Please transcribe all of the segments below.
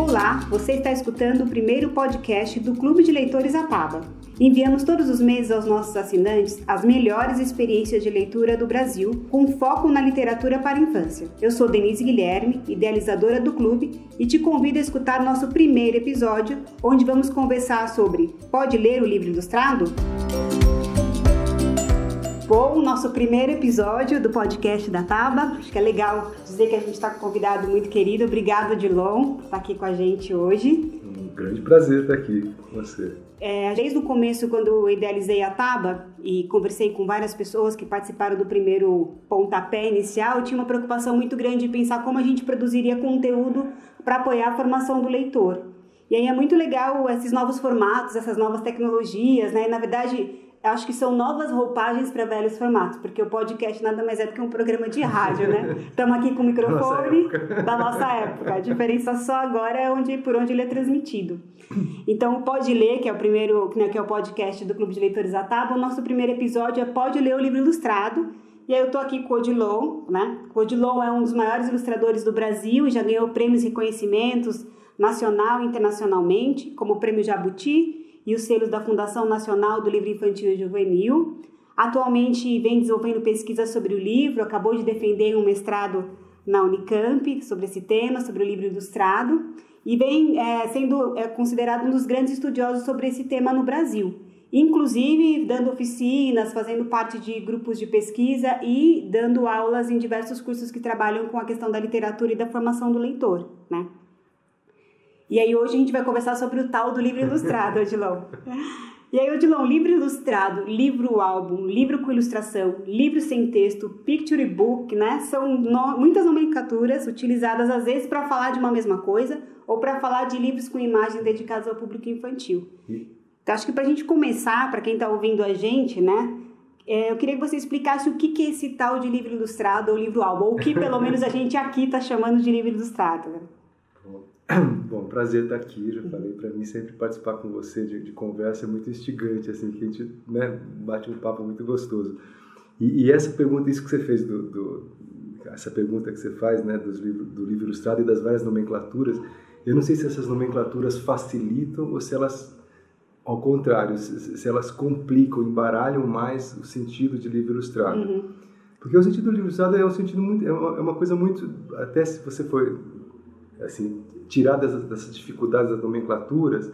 Olá, você está escutando o primeiro podcast do Clube de Leitores Ataba. Enviamos todos os meses aos nossos assinantes as melhores experiências de leitura do Brasil, com foco na literatura para a infância. Eu sou Denise Guilherme, idealizadora do clube, e te convido a escutar nosso primeiro episódio, onde vamos conversar sobre Pode ler o livro ilustrado? Bom, nosso primeiro episódio do podcast da Taba. Acho que é legal dizer que a gente está com um convidado muito querido. Obrigada, Dilon, por estar aqui com a gente hoje. Um grande prazer estar aqui com você. É, desde o começo, quando eu idealizei a Taba e conversei com várias pessoas que participaram do primeiro pontapé inicial, eu tinha uma preocupação muito grande de pensar como a gente produziria conteúdo para apoiar a formação do leitor. E aí é muito legal esses novos formatos, essas novas tecnologias, né? Na verdade, acho que são novas roupagens para velhos formatos, porque o podcast nada mais é do que um programa de rádio, né? Estamos aqui com o microfone nossa da nossa época. A diferença só agora é onde, por onde ele é transmitido. Então, o Pode Ler, que é o primeiro, né, que é o podcast do Clube de Leitores Ataba, o nosso primeiro episódio é Pode Ler o Livro Ilustrado. E aí eu tô aqui com o Odilon, né? O Odilon é um dos maiores ilustradores do Brasil e já ganhou prêmios e reconhecimentos nacional e internacionalmente, como o Prêmio Jabuti, e os selos da Fundação Nacional do Livro Infantil e Juvenil. Atualmente vem desenvolvendo pesquisa sobre o livro, acabou de defender um mestrado na Unicamp sobre esse tema, sobre o livro ilustrado, e vem é, sendo é, considerado um dos grandes estudiosos sobre esse tema no Brasil. Inclusive dando oficinas, fazendo parte de grupos de pesquisa e dando aulas em diversos cursos que trabalham com a questão da literatura e da formação do leitor, né? E aí hoje a gente vai conversar sobre o tal do livro ilustrado, Odilon. E aí, Odilon, livro ilustrado, livro álbum, livro com ilustração, livro sem texto, picture book, né? São no, muitas nomenclaturas utilizadas às vezes para falar de uma mesma coisa ou para falar de livros com imagens dedicados ao público infantil. Então, acho que para a gente começar, para quem está ouvindo a gente, né? É, eu queria que você explicasse o que, que é esse tal de livro ilustrado ou livro álbum, ou o que pelo menos a gente aqui está chamando de livro ilustrado. Né? Bom, prazer estar aqui. Já falei para mim sempre participar com você de, de, conversa é muito instigante, assim que a gente né, bate um papo muito gostoso. E, e essa pergunta, isso que você fez do, do, essa pergunta que você faz, né, dos livros, do livro ilustrado e das várias nomenclaturas, eu não sei se essas nomenclaturas facilitam ou se elas, ao contrário, se, se elas complicam, embaralham mais o sentido de livro ilustrado. Uhum. Porque o sentido do livro ilustrado é um sentido muito, é uma, é uma coisa muito, até se você for assim, tirar dessas, dessas dificuldades das nomenclaturas,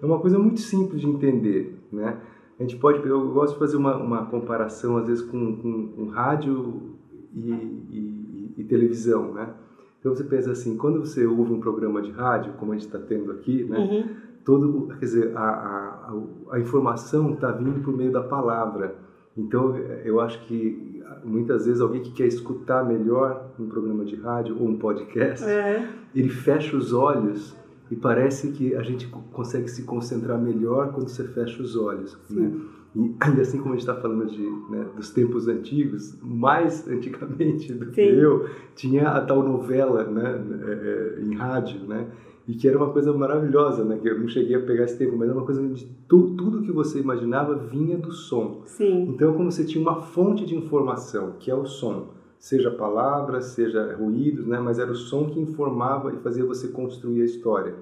é uma coisa muito simples de entender, né? A gente pode, eu gosto de fazer uma, uma comparação às vezes com, com, com rádio e, e, e, televisão, né? Então você pensa assim, quando você ouve um programa de rádio, como a gente está tendo aqui, né? Uhum. Todo, quer dizer, a, a, a informação está vindo por meio da palavra. Então eu acho que muitas vezes alguém que quer escutar melhor um programa de rádio ou um podcast, é. ele fecha os olhos e parece que a gente consegue se concentrar melhor quando você fecha os olhos, né? E, assim como a gente está falando de, né, dos tempos antigos, mais antigamente do Sim. que eu, tinha a tal novela né, é, é, em rádio, né? E que era uma coisa maravilhosa, né? Que eu não cheguei a pegar esse tempo, mas era uma coisa de tu, tudo que você imaginava vinha do som. Sim. Então, como você tinha uma fonte de informação, que é o som, seja palavras, seja ruídos, né? Mas era o som que informava e fazia você construir a história.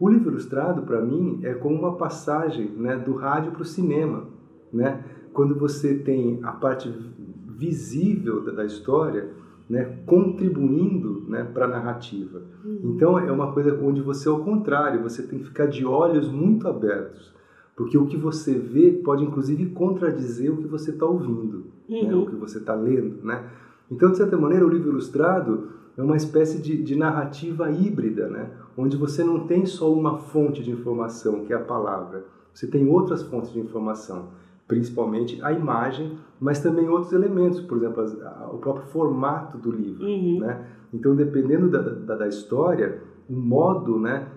O livro ilustrado, para mim, é como uma passagem, né, do rádio para o cinema, né? Quando você tem a parte visível da, da história né, contribuindo né, para a narrativa. Uhum. Então é uma coisa onde você, ao contrário, você tem que ficar de olhos muito abertos, porque o que você vê pode inclusive contradizer o que você está ouvindo, né, uhum. né, o que você está lendo. Né? Então, de certa maneira, o livro ilustrado é uma espécie de, de narrativa híbrida, né, onde você não tem só uma fonte de informação, que é a palavra, você tem outras fontes de informação principalmente a imagem, mas também outros elementos, por exemplo, o próprio formato do livro, uhum. né? Então, dependendo da, da, da, história, o modo, né,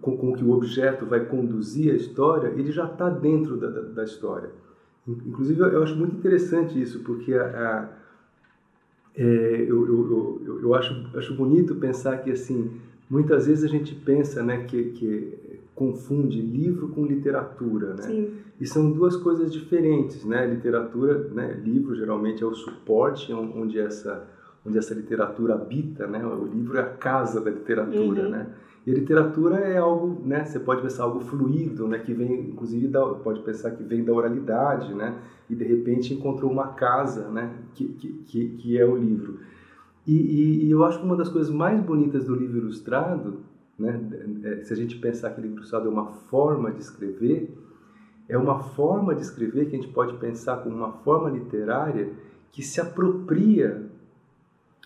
com, com, que o objeto vai conduzir a história, ele já está dentro da, da, da, história. Inclusive, eu acho muito interessante isso, porque a, a, é, eu, eu, eu, eu, acho, acho bonito pensar que, assim, muitas vezes a gente pensa, né, que, que confunde livro com literatura, né? Sim. E são duas coisas diferentes, né? Literatura, né? Livro geralmente é o suporte onde essa onde essa literatura habita, né? O livro é a casa da literatura, Uhum. né? E a literatura é algo, né? Você pode pensar algo fluido, né? Que vem, inclusive, da, pode pensar que vem da oralidade, né? E de repente encontrou uma casa, né? Que, que, que, é o livro. E, e, e eu acho que uma das coisas mais bonitas do livro ilustrado, né? é, Se a gente pensar que o livro ilustrado é uma forma de escrever, é uma forma de escrever que a gente pode pensar como uma forma literária que se apropria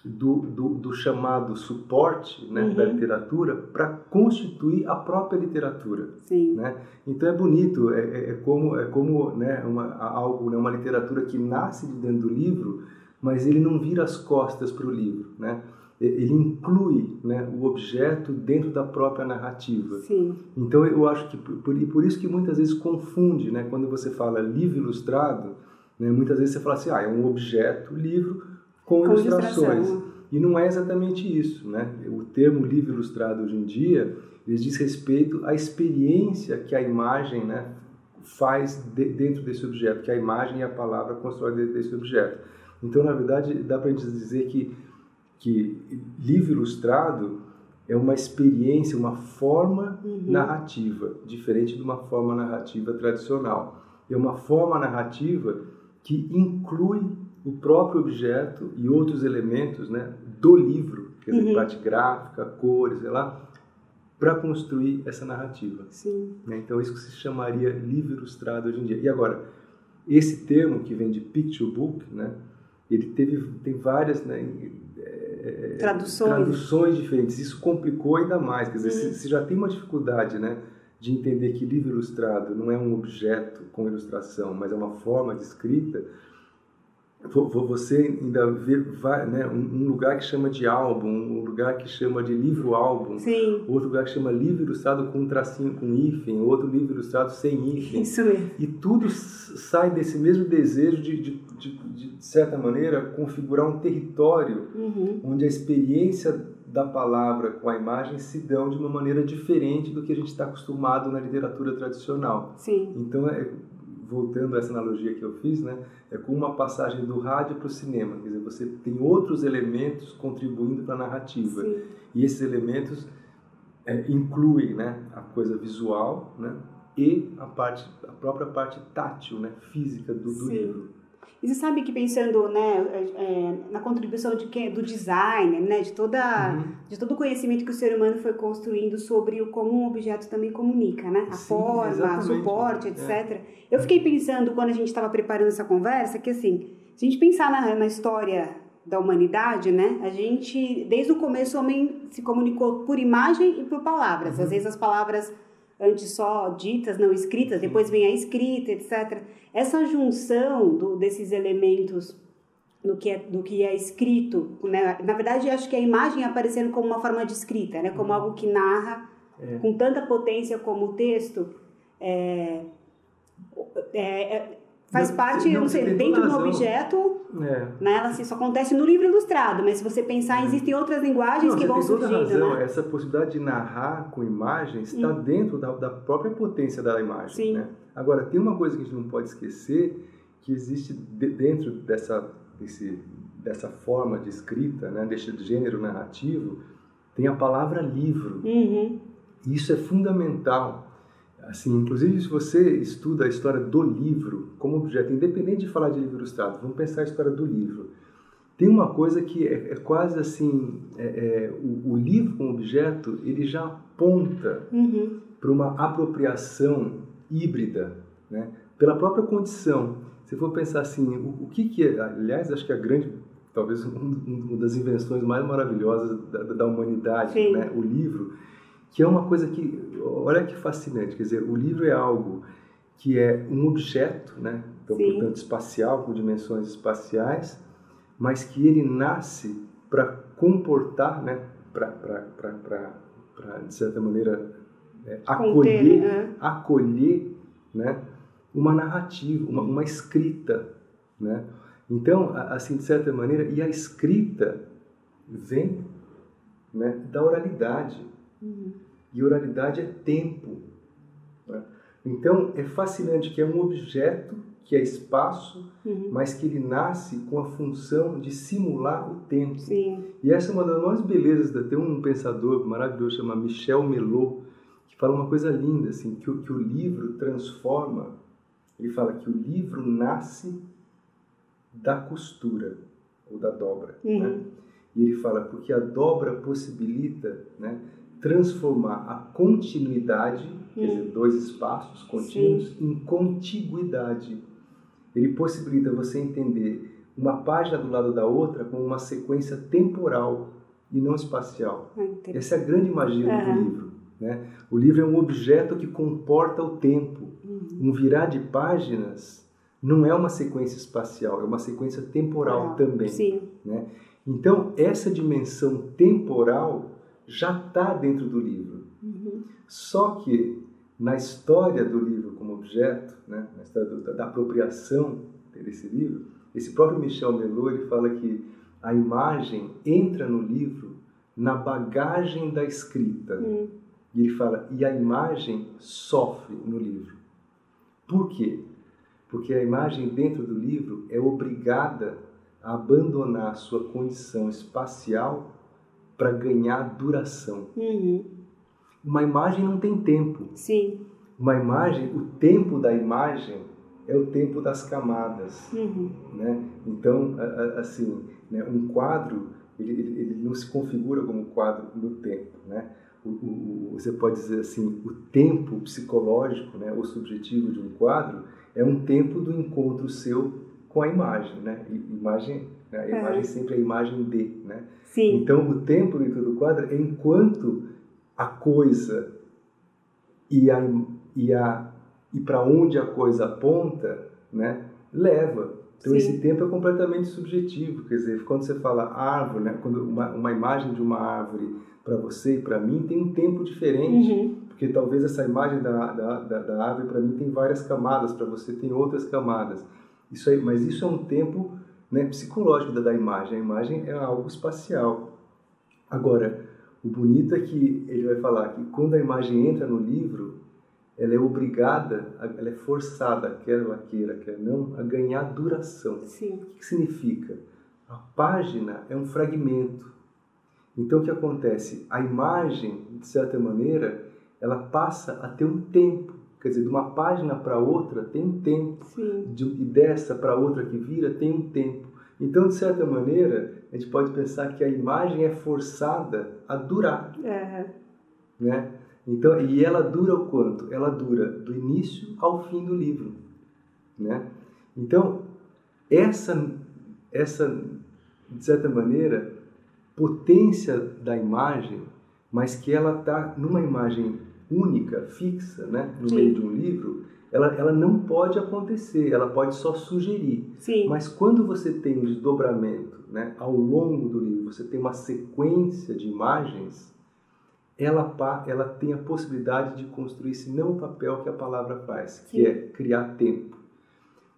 do, do, do chamado suporte né, da Uhum. literatura para constituir a própria literatura. Sim. Né? Então é bonito, é, é- é como, é como né, uma, algo, né, uma literatura que nasce de dentro do livro, mas ele não vira as costas para o livro. Né? Ele inclui né, o objeto dentro da própria narrativa. Sim. Então eu acho que por, por isso que muitas vezes confunde, né? Quando você fala livro ilustrado, né? Muitas vezes você fala assim, ah, é um objeto, livro com, Com ilustrações. ilustração. E não é exatamente isso, né? O termo livro ilustrado hoje em dia, ele diz respeito à experiência que a imagem, né, faz de- dentro desse objeto, que a imagem e a palavra constroem dentro desse objeto. Então, na verdade, dá para a gente dizer que que livro ilustrado é uma experiência, uma forma Uhum. narrativa, diferente de uma forma narrativa tradicional. É uma forma narrativa que inclui o próprio objeto e outros elementos né, do livro, quer dizer, Uhum. parte gráfica, cores, sei lá, para construir essa narrativa. Sim. né? Então, isso que se chamaria livro ilustrado hoje em dia. E agora, esse termo que vem de picture book, né, ele teve, tem várias né, é, Traduções. traduções diferentes. Isso complicou ainda mais. Quer dizer, Uhum. se, se já tem uma dificuldade né, de entender que livro ilustrado não é um objeto com ilustração, mas é uma forma de escrita, você ainda vê né, um lugar que chama de álbum, um lugar que chama de livro-álbum, outro lugar que chama livro ilustrado com um tracinho com hífen, outro livro ilustrado sem hífen. Isso mesmo. E tudo sai desse mesmo desejo de, de, de, de, de certa maneira, configurar um território Uhum. onde a experiência da palavra com a imagem se dão de uma maneira diferente do que a gente está acostumado na literatura tradicional. Sim. Então, é, voltando a essa analogia que eu fiz, né, é como uma passagem do rádio para o cinema. Quer dizer, você tem outros elementos contribuindo para a narrativa. Sim. E esses elementos é, incluem né, a coisa visual né, e a, parte, a própria parte tátil, né, física do, do livro. E você sabe que pensando né, é, na contribuição de quem, do design, né, de, toda, Uhum. de todo o conhecimento que o ser humano foi construindo sobre o como um objeto também comunica, né? A Sim, forma, exatamente. suporte, É. etc. Eu fiquei pensando, quando a gente estava preparando essa conversa, que assim, se a gente pensar na, na história da humanidade, né, a gente, desde o começo, o homem se comunicou por imagem e por palavras. Uhum. Às vezes as palavras antes só ditas, não escritas, depois vem a escrita, etc. Essa junção do, desses elementos do que, é, do que é escrito, né? na verdade, acho que a imagem aparecendo como uma forma de escrita, né? como algo que narra É. com tanta potência como o texto, é, é, é, faz Não, parte, não, eu não sei, dentro do objeto, É. né? Ela, assim, isso acontece no livro ilustrado, mas se você pensar, existem outras linguagens Não, que vão tem toda surgindo, razão. né? Essa possibilidade de narrar com imagem está dentro da, da própria potência da imagem. Sim. Né? Agora, tem uma coisa que a gente não pode esquecer, que existe de- dentro dessa, desse, dessa forma de escrita, né? desse gênero narrativo, tem a palavra livro. Uhum. Isso é fundamental. Assim, inclusive, se você estuda a história do livro como objeto, independente de falar de livro ilustrado, vamos pensar a história do livro. Tem uma coisa que é, é quase assim, é, é, o, o livro como objeto, ele já aponta Uhum. para uma apropriação híbrida, né? pela própria condição. Se for pensar assim, o, o que, que é, aliás, acho que a grande, talvez um- uma das invenções mais maravilhosas da, da humanidade, né? o livro, que é uma coisa que, olha que fascinante, quer dizer, o livro é algo que é um objeto, né? então, Sim. portanto, espacial, com dimensões espaciais, mas que ele nasce para comportar, né? para, de certa maneira, é, acolher, né? acolher né? uma narrativa, uma, uma escrita. Né? Então, assim, de certa maneira, e a escrita vem né, da oralidade. Uhum. E oralidade é tempo. né? Então, é fascinante que é um objeto que é espaço, Uhum. mas que ele nasce com a função de simular o tempo. Sim. E essa é uma das maiores belezas. da- Tem um pensador maravilhoso chamado Michel Melot, que fala uma coisa linda, assim, que, o- que o livro transforma. Ele fala que o livro nasce da costura ou da dobra. Uhum. Né? E ele fala porque a dobra possibilita né, transformar a continuidade, quer dizer, dois espaços contínuos, em contiguidade. Ele possibilita você entender uma página do lado da outra como uma sequência temporal e não espacial. Ah, interessante. Essa é a grande magia do livro. Né? O livro é um objeto que comporta o tempo. Uhum. Um virar de páginas não é uma sequência espacial, é uma sequência temporal também. Sim. Né? Então, essa dimensão temporal já está dentro do livro. Uhum. Só que na história do livro como objeto, né, na história do- da, da apropriação desse livro, esse próprio Michel Melot ele fala que a imagem entra no livro na bagagem da escrita. Hum. E ele fala, e a imagem sofre no livro. Por quê? Porque a imagem dentro do livro é obrigada a abandonar sua condição espacial para ganhar duração. Uhum. Uma imagem não tem tempo. Sim. Uma imagem, o tempo da imagem é o tempo das camadas, Uhum. né? Então, assim, né, um quadro ele, ele, não se configura como quadro no tempo, né? O, o- você pode dizer assim, o tempo psicológico, né, ou subjetivo de um quadro é um tempo do encontro seu com a imagem, né? Imagem, né? a É. imagem sempre é a imagem de, né? Sim. Então, o tempo dentro do quadro é enquanto a coisa e a e a e para onde a coisa aponta, né, leva. Então Sim. esse tempo é completamente subjetivo, quer dizer, quando você fala árvore, né, quando uma, uma imagem de uma árvore para você e para mim tem um tempo diferente, Uhum. porque talvez essa imagem da, da, da, da árvore para mim tem várias camadas, para você tem outras camadas. Isso aí, mas isso é um tempo né, psicológico da, da imagem. A imagem é algo espacial. Agora, o bonito é que ele vai falar que quando a imagem entra no livro, ela é obrigada, ela é forçada, quer ela queira, quer não, a ganhar duração. Sim. O que significa? A página é um fragmento. Então o que acontece? A imagem, de certa maneira, ela passa a ter um tempo. Quer dizer, de uma página para outra tem um tempo. De, e dessa para outra que vira tem um tempo. Então, de certa maneira, a gente pode pensar que a imagem é forçada a durar, É. né? Então, e ela dura o quanto? Ela dura do início ao fim do livro, né? Então, essa, essa de certa maneira, potência da imagem, mas que ela está numa imagem única, fixa, né? No Sim. meio de um livro, ela, ela não pode acontecer, ela pode só sugerir. Sim. Mas quando você tem um desdobramento né, ao longo do livro, você tem uma sequência de imagens, ela, ela tem a possibilidade de construir esse mesmo papel que a palavra faz, que Sim. é criar tempo.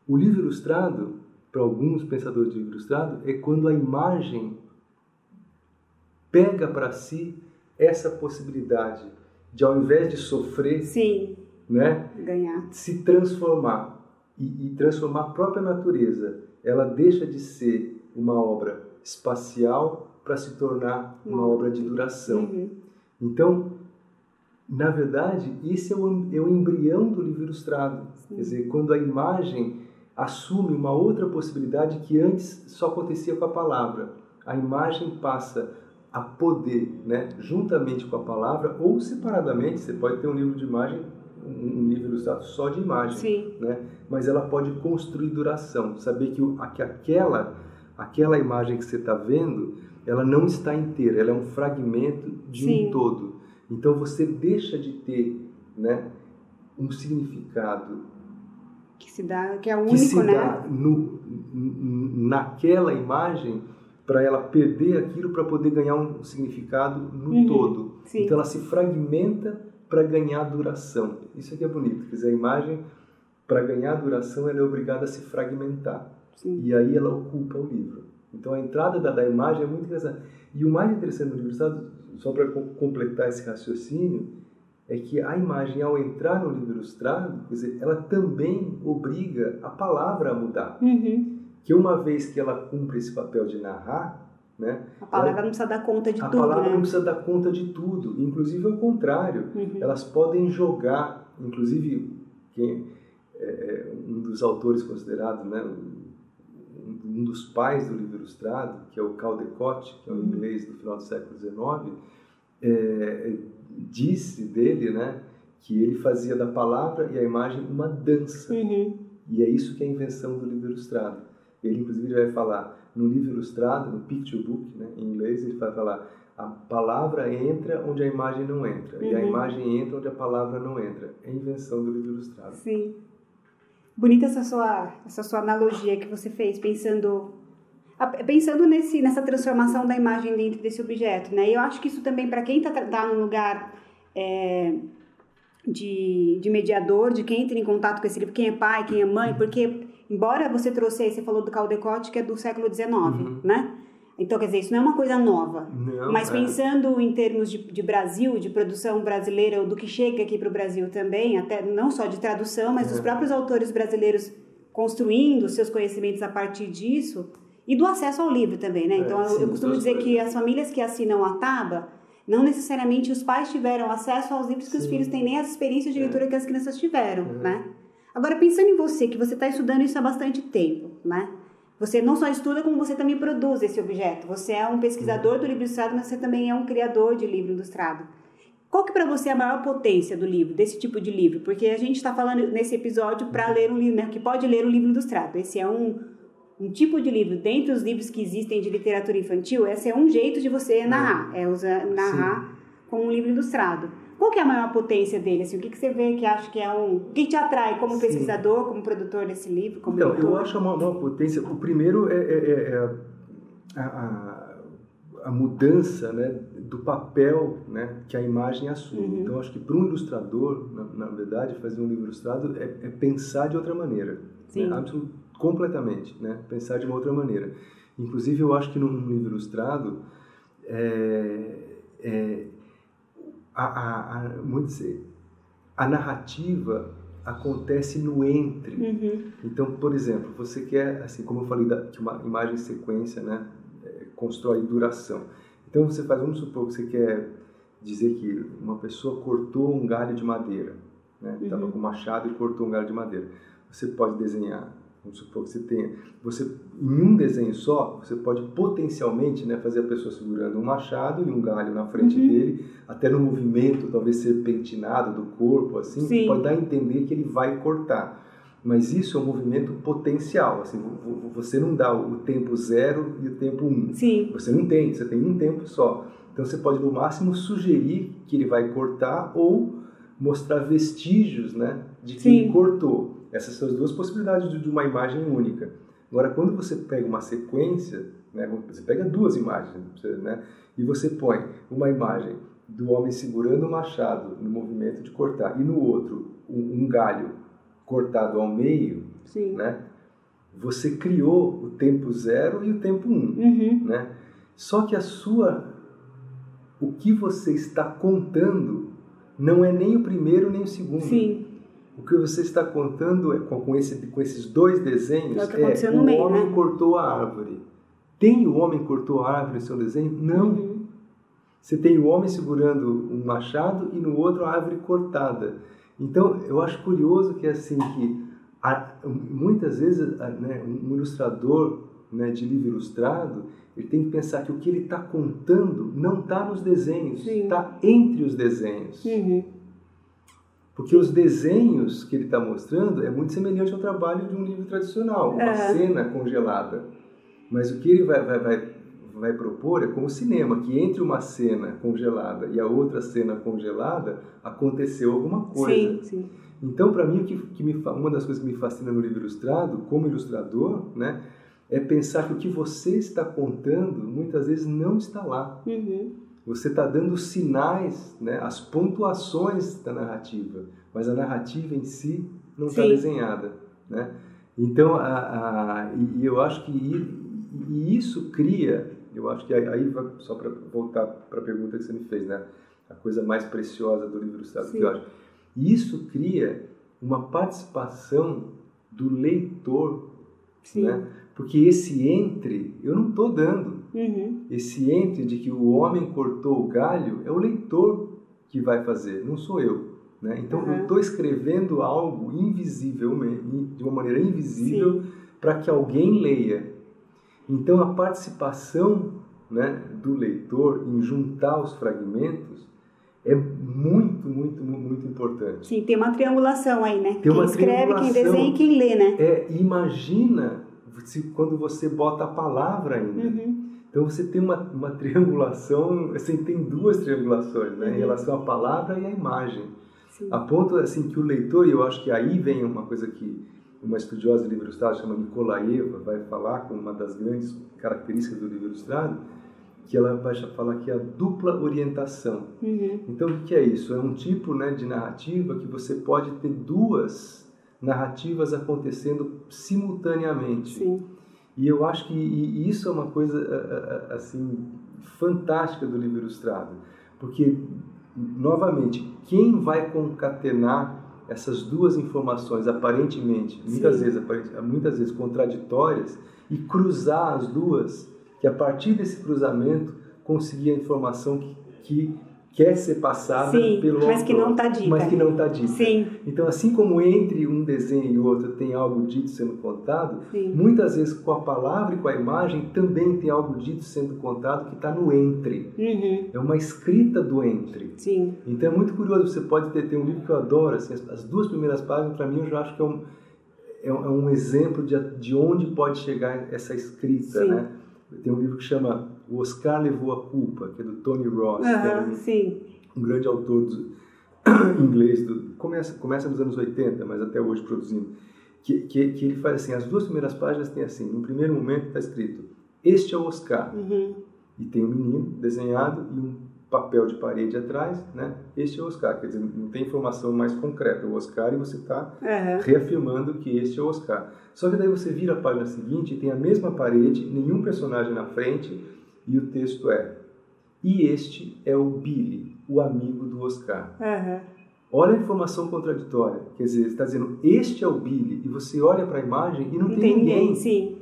O livro ilustrado, para alguns pensadores de livro ilustrado, é quando a imagem pega para si essa possibilidade de, ao invés de sofrer, Sim. né, Ganhar. se transformar e, e transformar a própria natureza. Ela deixa de ser uma obra espacial para se tornar uma obra de duração. Uhum. Então, na verdade, esse é o, é o embrião do livro ilustrado. Sim. Quer dizer, quando a imagem assume uma outra possibilidade que antes só acontecia com a palavra. A imagem passa a poder, né, juntamente com a palavra ou separadamente, você pode ter um livro de imagem, um livro ilustrado só de imagem Sim. né? Mas ela pode construir duração, saber que, o- que aquela aquela imagem que você está vendo, ela não está inteira, ela é um fragmento de Sim. um todo. Então você deixa de ter, né, um significado Que se dá, que é o que único, se né? dá no, naquela imagem para ela perder aquilo para poder ganhar um significado no Uhum, todo. sim. Então ela se fragmenta para ganhar duração. Isso aqui é bonito. Quer dizer, a imagem, para ganhar duração, ela é obrigada a se fragmentar. Sim. E aí ela ocupa o livro. Então a entrada da, da imagem é muito interessante. E o mais interessante do livro, sabe, só para completar esse raciocínio, é que a imagem, ao entrar no livro ilustrado, quer dizer, ela também obriga a palavra a mudar. Uhum. Que uma vez que ela cumpre esse papel de narrar, né, A palavra ela- não precisa dar conta de a tudo, palavra né? não precisa dar conta de tudo, inclusive ao contrário. Uhum. Elas podem jogar, inclusive quem é, é, um dos autores considerados, né, um, um dos pais do livro ilustrado, que é o Caldecott, que é um Uhum. inglês do final do século XIX, é, disse dele, né, que ele fazia da palavra e a imagem uma dança. Uhum. E é isso que é a invenção do livro ilustrado. Ele, inclusive, vai falar no livro ilustrado, no picture book, né, em inglês, ele vai falar a palavra entra onde a imagem não entra e a Uhum. imagem entra onde a palavra não entra. É a invenção do livro ilustrado. Sim. Bonita essa sua, essa sua analogia que você fez, pensando pensando nesse, nessa transformação da imagem dentro desse objeto, né? E eu acho que isso também, para quem está tá no lugar é, de, de mediador, de quem entra em contato com esse livro, quem é pai, quem é mãe, porque, embora você trouxe aí, você falou do Caldecott, que é do século XIX, Uhum. né? Então, quer dizer, isso não é uma coisa nova. Não, Mas é. pensando em termos de, de Brasil, de produção brasileira, ou do que chega aqui para o Brasil também, até não só de tradução, mas dos É. próprios autores brasileiros construindo seus conhecimentos a partir disso, e do acesso ao livro também, né? É, Então, eu- sim, eu costumo dizer que as famílias que assinam a Taba, não necessariamente os pais tiveram acesso aos livros que os Sim. filhos têm, nem as experiências de É. leitura que as crianças tiveram, Uhum. né? Agora, pensando em você, que você está estudando isso há bastante tempo, né? Você não só estuda, como você também produz esse objeto. Você é um pesquisador do livro ilustrado, mas você também é um criador de livro ilustrado. Qual que para você é a maior potência do livro, desse tipo de livro? Porque a gente está falando nesse episódio para ler um livro, né, que pode ler um livro ilustrado. Esse é um, um tipo de livro, dentre os livros que existem de literatura infantil, esse é um jeito de você narrar, é usar, narrar com um livro ilustrado. Qual que é a maior potência dele? Assim, o que, que você vê que acha que é um... O que te atrai como Sim. pesquisador, como produtor desse livro? Como Então, eu acho uma, uma potência. O primeiro é, é- é- é a, a- a mudança né, do papel né, que a imagem assume. Uhum. Então, acho que para um ilustrador, na, na verdade, fazer um livro ilustrado é, é pensar de outra maneira. Sim. Né, completamente. Né, pensar de uma outra maneira. Inclusive, eu acho que num livro ilustrado, é, é, a, a, a, vamos dizer, a narrativa acontece no entre. Uhum. Então, por exemplo, você quer, assim como eu falei, da, que uma imagem sequência né, é, constrói duração. Então, você faz, vamos supor que você quer dizer que uma pessoa cortou um galho de madeira, né? Estava Uhum. com um machado e cortou um galho de madeira. Você pode desenhar, vamos supor que você tenha, você em um desenho só, você pode potencialmente né, fazer a pessoa segurando um machado e um galho na frente Uhum. dele, até no movimento, talvez serpentinado do corpo, assim, Sim. pode dar a entender que ele vai cortar. Mas isso é um movimento potencial, assim, vo- vo- você não dá o tempo zero e o tempo um. Sim. Você não tem, você tem um tempo só. Então você pode no máximo sugerir que ele vai cortar ou mostrar vestígios, né, de que Sim. ele cortou. Essas são as duas possibilidades de uma imagem única. Agora, quando você pega uma sequência, né, você pega duas imagens, você, né, e você põe uma imagem do homem segurando o machado no movimento de cortar e no outro um, um galho cortado ao meio, Sim. né, você criou o tempo zero e o tempo um Uhum. né? Só que a sua o que você está contando não é nem o primeiro nem o segundo. Sim. O que você está contando é com, esse, com esses dois desenhos É o no o meio, homem né? cortou a árvore. Tem o homem cortou a árvore no seu desenho? Não. Uhum. Você tem o homem segurando um machado e no outro a árvore cortada. Então, eu acho curioso que assim que a- muitas vezes a- né, um ilustrador né, de livro ilustrado ele tem que pensar que o que ele está contando não está nos desenhos, está entre os desenhos. Uhum. Porque os desenhos que ele está mostrando é muito semelhante ao trabalho de um livro tradicional, uma Aham. cena congelada. Mas o que ele vai, vai, vai, vai propor é como o cinema, que entre uma cena congelada e a outra cena congelada aconteceu alguma coisa. Sim, sim. Então, para mim, que, que me, uma das coisas que me fascina no livro ilustrado, como ilustrador, né, é pensar que o que você está contando muitas vezes não está lá. Uhum. Você está dando sinais, né, as pontuações da narrativa, mas a narrativa em si não está desenhada. Né? Então, a, a, e, eu acho que e isso cria, eu acho que aí, só para voltar para a pergunta que você me fez, né? a coisa mais preciosa do livro Sim. que eu acho. Isso cria uma participação do leitor, Sim. né? Porque esse entre, eu não estou dando. Uhum. Esse entre de que o homem cortou o galho é o leitor que vai fazer, não sou eu. Né? Então uhum. eu estou escrevendo algo invisível, de uma maneira invisível, para que alguém leia. Então a participação né, do leitor em juntar os fragmentos é muito, muito, muito importante. Sim, tem uma triangulação aí, né? Tem quem escreve, quem desenha e quem lê, né? É, imagina se, quando você bota a palavra ainda. Uhum. Então você tem uma, uma triangulação, assim, tem duas triangulações, né? Uhum. Em relação à palavra e à imagem. Sim. A ponto, assim, que o leitor, e eu acho que aí vem uma coisa que uma estudiosa de livro ilustrado chama Nikolaeva vai falar com uma das grandes características do livro ilustrado, que ela vai falar que é a dupla orientação. Uhum. Então, o que é isso? É um tipo né, de narrativa que você pode ter duas narrativas acontecendo simultaneamente. Sim. E eu acho que isso é uma coisa assim fantástica do livro ilustrado, porque novamente quem vai concatenar essas duas informações aparentemente muitas Sim. vezes muitas vezes contraditórias e cruzar as duas que a partir desse cruzamento conseguir a informação que, que quer ser passada Sim, pelo mas que não está dita. Mas que não está dita. Sim. Então, assim como entre um desenho e outro tem algo dito sendo contado, Sim. muitas vezes com a palavra e com a imagem também tem algo dito sendo contado que está no entre. Uhum. É uma escrita do entre. Sim. Então é muito curioso. Você pode ter, ter um livro que eu adoro, assim, as, as duas primeiras páginas, para mim, eu já acho que é um, é, é um exemplo de, de onde pode chegar essa escrita, Sim. né? Tem um livro que chama O Oscar Levou a Culpa, que é do Tony Ross, é um, sim. um grande autor do, inglês, do, começa, começa nos anos 80, mas até hoje produzindo. Que, que, que, ele faz assim, as duas primeiras páginas tem assim, no primeiro momento está escrito, este é o Oscar. Uhum. E tem um menino desenhado e um papel de parede atrás, né? Este é o Oscar. Quer dizer, não tem informação mais concreta. O Oscar e você está uhum. reafirmando que este é o Oscar. Só que daí você vira a página seguinte e tem a mesma parede, nenhum personagem na frente e o texto é e este é o Billy, o amigo do Oscar. Uhum. Olha a informação contraditória. Quer dizer, está dizendo este é o Billy e você olha para a imagem e não, não tem, tem ninguém. ninguém. Sim.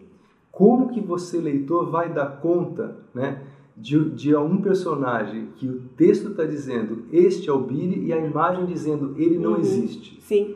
Como que você, leitor, vai dar conta, né? de, de um personagem que o texto está dizendo este é o Billy e a imagem dizendo ele não uhum. existe. Sim.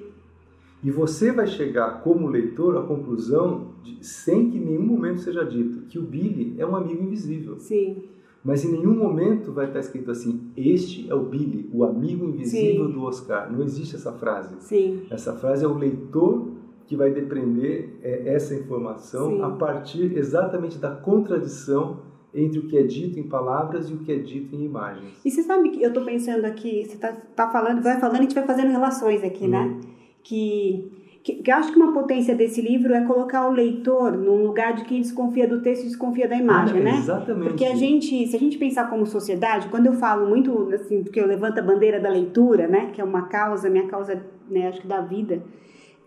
E você vai chegar como leitor à conclusão, de, sem que em nenhum momento seja dito, que o Billy é um amigo invisível. Sim. Mas em nenhum momento vai estar escrito assim: este é o Billy, o amigo invisível Sim. do Oscar. Não existe essa frase. Sim. Essa frase é o leitor que vai depender é, essa informação Sim. a partir exatamente da contradição entre o que é dito em palavras e o que é dito em imagens. E você sabe que eu estou pensando aqui, você está tá falando, vai falando, a gente vai fazendo relações aqui, né? uhum. né? Que, que, acho que uma potência desse livro é colocar o leitor num lugar de quem desconfia do texto e desconfia da imagem, ah, né? Exatamente. Porque a gente, se a gente pensar como sociedade, quando eu falo muito, assim, porque eu levanto a bandeira da leitura, né? Que é uma causa, minha causa, né, acho que da vida,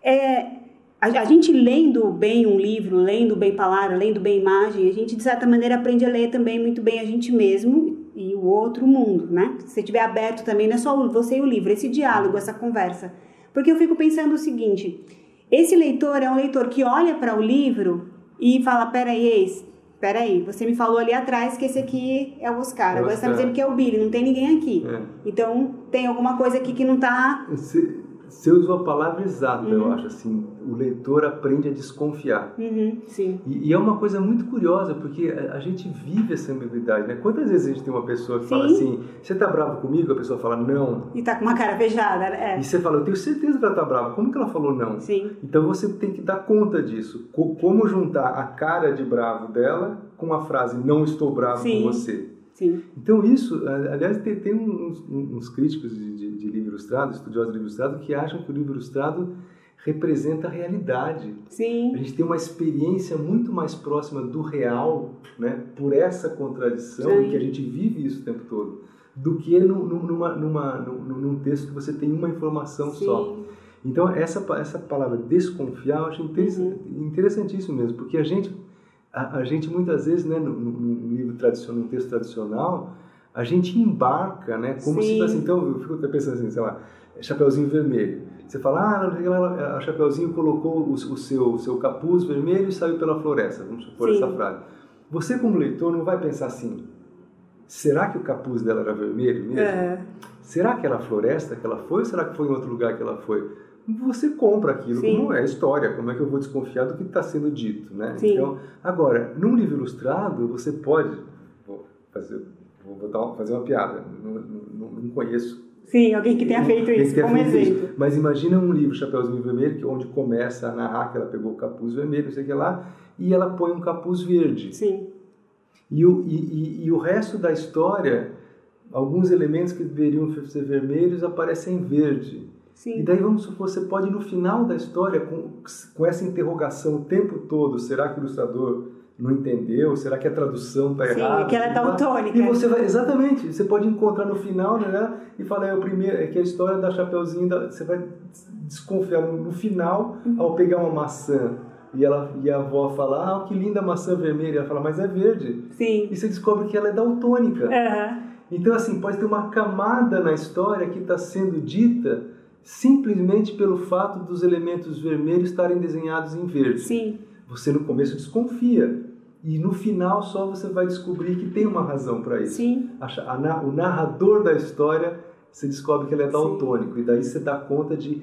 é a, a, gente lendo bem um livro, lendo bem palavra, lendo bem imagem, a gente de certa maneira aprende a ler também muito bem a gente mesmo e o outro mundo, né? Se você estiver aberto também, não é só você e o livro, esse diálogo, essa conversa. Porque eu fico pensando o seguinte: esse leitor é um leitor que olha para o livro e fala: peraí, ex, peraí, você me falou ali atrás que esse aqui é o Oscar, agora você está dizendo que é o Billy, não tem ninguém aqui. É. Então tem alguma coisa aqui que não está. Você usou a palavra exata, uhum. eu acho, assim, o leitor aprende a desconfiar. Uhum, sim. E, e, é uma coisa muito curiosa, porque a, a, gente vive essa ambiguidade, né? Quantas vezes a gente tem uma pessoa que sim. fala assim, você tá bravo comigo? A pessoa fala, não. E tá com uma cara fechada, né? É. E você fala, eu tenho certeza que ela tá brava. Como que ela falou não? Sim. Então você tem que dar conta disso. Como juntar a cara de bravo dela com a frase, não estou bravo sim. com você. Sim. Então isso, aliás, tem, tem uns, uns, críticos de, de, de, livro ilustrado, estudiosos de livro ilustrado, que acham que o livro ilustrado representa a realidade. Sim. A gente tem uma experiência muito mais próxima do real, né, por essa contradição, Sim. que a gente vive isso o tempo todo, do que no, numa, numa, num, num texto que você tem uma informação Sim. só. Então, essa, essa palavra desconfiar, eu acho interessante, uhum. interessantíssimo mesmo, porque a gente a, a gente muitas vezes, né, no, no, livro tradicional, no texto tradicional, a gente embarca, né? Como Sim. se assim, então eu fico pensando assim, sei lá, Chapeuzinho Vermelho. Você fala, ah, a Chapeuzinho colocou o, o seu, o seu capuz vermelho e saiu pela floresta, vamos supor Sim. essa frase. Você como leitor não vai pensar assim, será que o capuz dela era vermelho mesmo? É. Será que era a floresta que ela foi ou será que foi em outro lugar que ela foi? Você compra aquilo Sim. como é a história, como é que eu vou desconfiar do que está sendo dito, né? Sim. Então, agora, num livro ilustrado, você pode, vou fazer, vou fazer uma piada, não, não, não conheço Sim, alguém que tenha feito isso tenha como feito exemplo. Isso. Mas imagina um livro Chapeuzinho Vermelho, que onde começa a narrar que ela pegou o capuz vermelho, não sei o que lá, e ela põe um capuz verde. Sim. E o, e, e, e o resto da história, alguns elementos que deveriam ser vermelhos aparecem verde. Sim. E daí vamos supor, você pode no final da história, com, com essa interrogação o tempo todo, será que o ilustrador não entendeu? Será que a tradução está errada? Sim, que ela é daltônica. E você vai, exatamente, você pode encontrar no final, né? E falar, é o primeiro, é que a história da Chapeuzinho, da, você vai desconfiar no, final, uhum. ao pegar uma maçã e, ela, e a avó fala, ah, que linda maçã vermelha. Ela fala, mas é verde. Sim. E você descobre que ela é daltônica. Uhum. Então, assim, pode ter uma camada na história que está sendo dita simplesmente pelo fato dos elementos vermelhos estarem desenhados em verde. Sim. Você no começo desconfia. E no final só você vai descobrir que tem uma razão para isso. Sim. A, a, o narrador da história, você descobre que ele é daltônico. Sim. E daí você dá conta de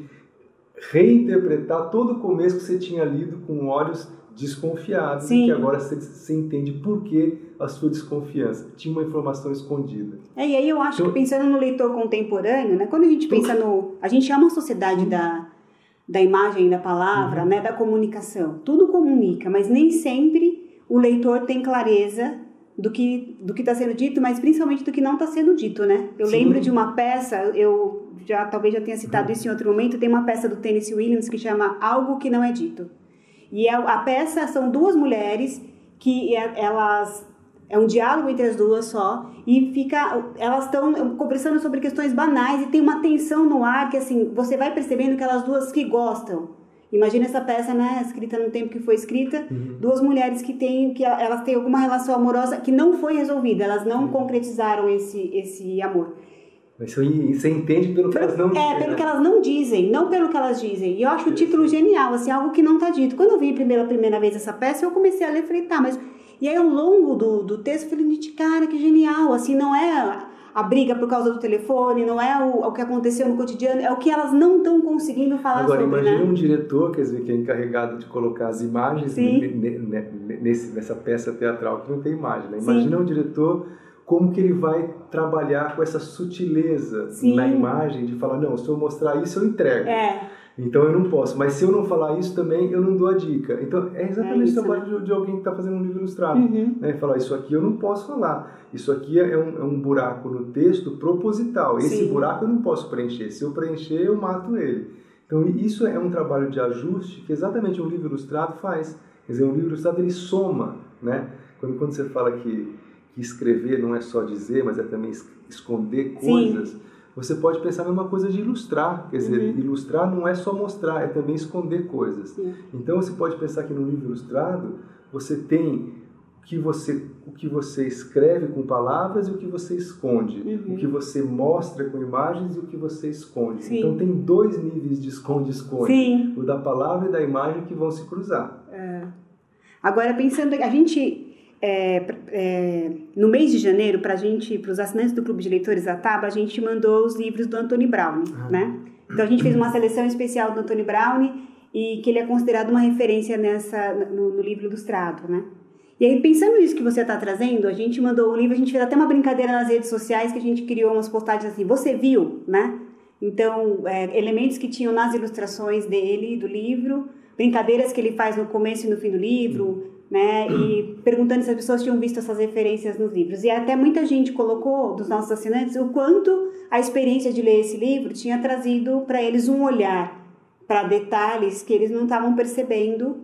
reinterpretar todo o começo que você tinha lido com olhos desconfiados Sim. e que agora você, você, entende por que a sua desconfiança. Tinha uma informação escondida. É, e aí eu acho então, que pensando no leitor contemporâneo, né, quando a gente pensa no... A gente é uma sociedade da, da imagem, da palavra, uhum. né, da comunicação. Tudo comunica, mas nem sempre o leitor tem clareza do que do que está sendo dito, mas principalmente do que não está sendo dito, né? Eu Sim. lembro de uma peça, eu já talvez já tenha citado isso em outro momento, tem uma peça do Tennessee Williams que chama Algo que não é dito. E a, é, a peça são duas mulheres que elas é um diálogo entre as duas só e fica elas estão conversando sobre questões banais e tem uma tensão no ar que assim você vai percebendo que elas duas que gostam Imagina essa peça, né, escrita no tempo que foi escrita, uhum. duas mulheres que têm que elas têm alguma relação amorosa que não foi resolvida, elas não uhum. concretizaram esse esse amor. Mas você entende pelo que elas não dizem. É, pelo né? que elas não dizem, não pelo que elas dizem. E eu acho o título genial, assim, algo que não está dito. Quando eu vi pela primeira vez essa peça, eu comecei a ler e falei, tá, mas. E aí ao longo do, do texto eu falei, cara, que genial, assim, não é a briga por causa do telefone, não é o, o que aconteceu no cotidiano, é o que elas não estão conseguindo falar Agora, sobre. Agora, imagina né? um diretor, quer dizer, que é encarregado de colocar as imagens nesse, nessa peça teatral que não tem imagem. Né? Imagina Sim. um diretor como que ele vai trabalhar com essa sutileza Sim. na imagem de falar, não, se eu mostrar isso, eu entrego. É. Então eu não posso. Mas se eu não falar isso também, eu não dou a dica. Então é exatamente é o trabalho né? de, de, alguém que está fazendo um livro ilustrado. Uhum. Né? Falar, isso aqui eu não posso falar. Isso aqui é um, é um buraco no texto proposital. Esse Sim. buraco eu não posso preencher. Se eu preencher, eu mato ele. Então isso é um trabalho de ajuste que exatamente um livro ilustrado faz. Quer dizer, um livro ilustrado ele soma. Né? Quando, quando você fala que, que escrever não é só dizer, mas é também esconder coisas... Sim você pode pensar a mesma coisa de ilustrar. Quer dizer, uhum. ilustrar não é só mostrar, é também esconder coisas. Sim. Então você pode pensar que no livro ilustrado você tem o que você, o que você escreve com palavras e o que você esconde. Uhum. O que você mostra com imagens e o que você esconde. Sim. Então tem dois níveis de esconde-esconde. O da palavra e da imagem que vão se cruzar. É. Agora, pensando, a gente é, é, no mês de janeiro, para gente, para os assinantes do Clube de Leitores da Taba, a gente mandou os livros do Anthony Brown, ah. né? Então a gente fez uma seleção especial do Anthony Brown e que ele é considerado uma referência nessa no, no livro ilustrado, né? E aí, pensando nisso que você está trazendo, a gente mandou o livro, a gente fez até uma brincadeira nas redes sociais que a gente criou umas postagens assim, você viu, né? Então, é, elementos que tinham nas ilustrações dele, do livro, brincadeiras que ele faz no começo e no fim do livro, né? E perguntando se as pessoas tinham visto essas referências nos livros. E até muita gente colocou, dos nossos assinantes, o quanto a experiência de ler esse livro tinha trazido para eles um olhar para detalhes que eles não estavam percebendo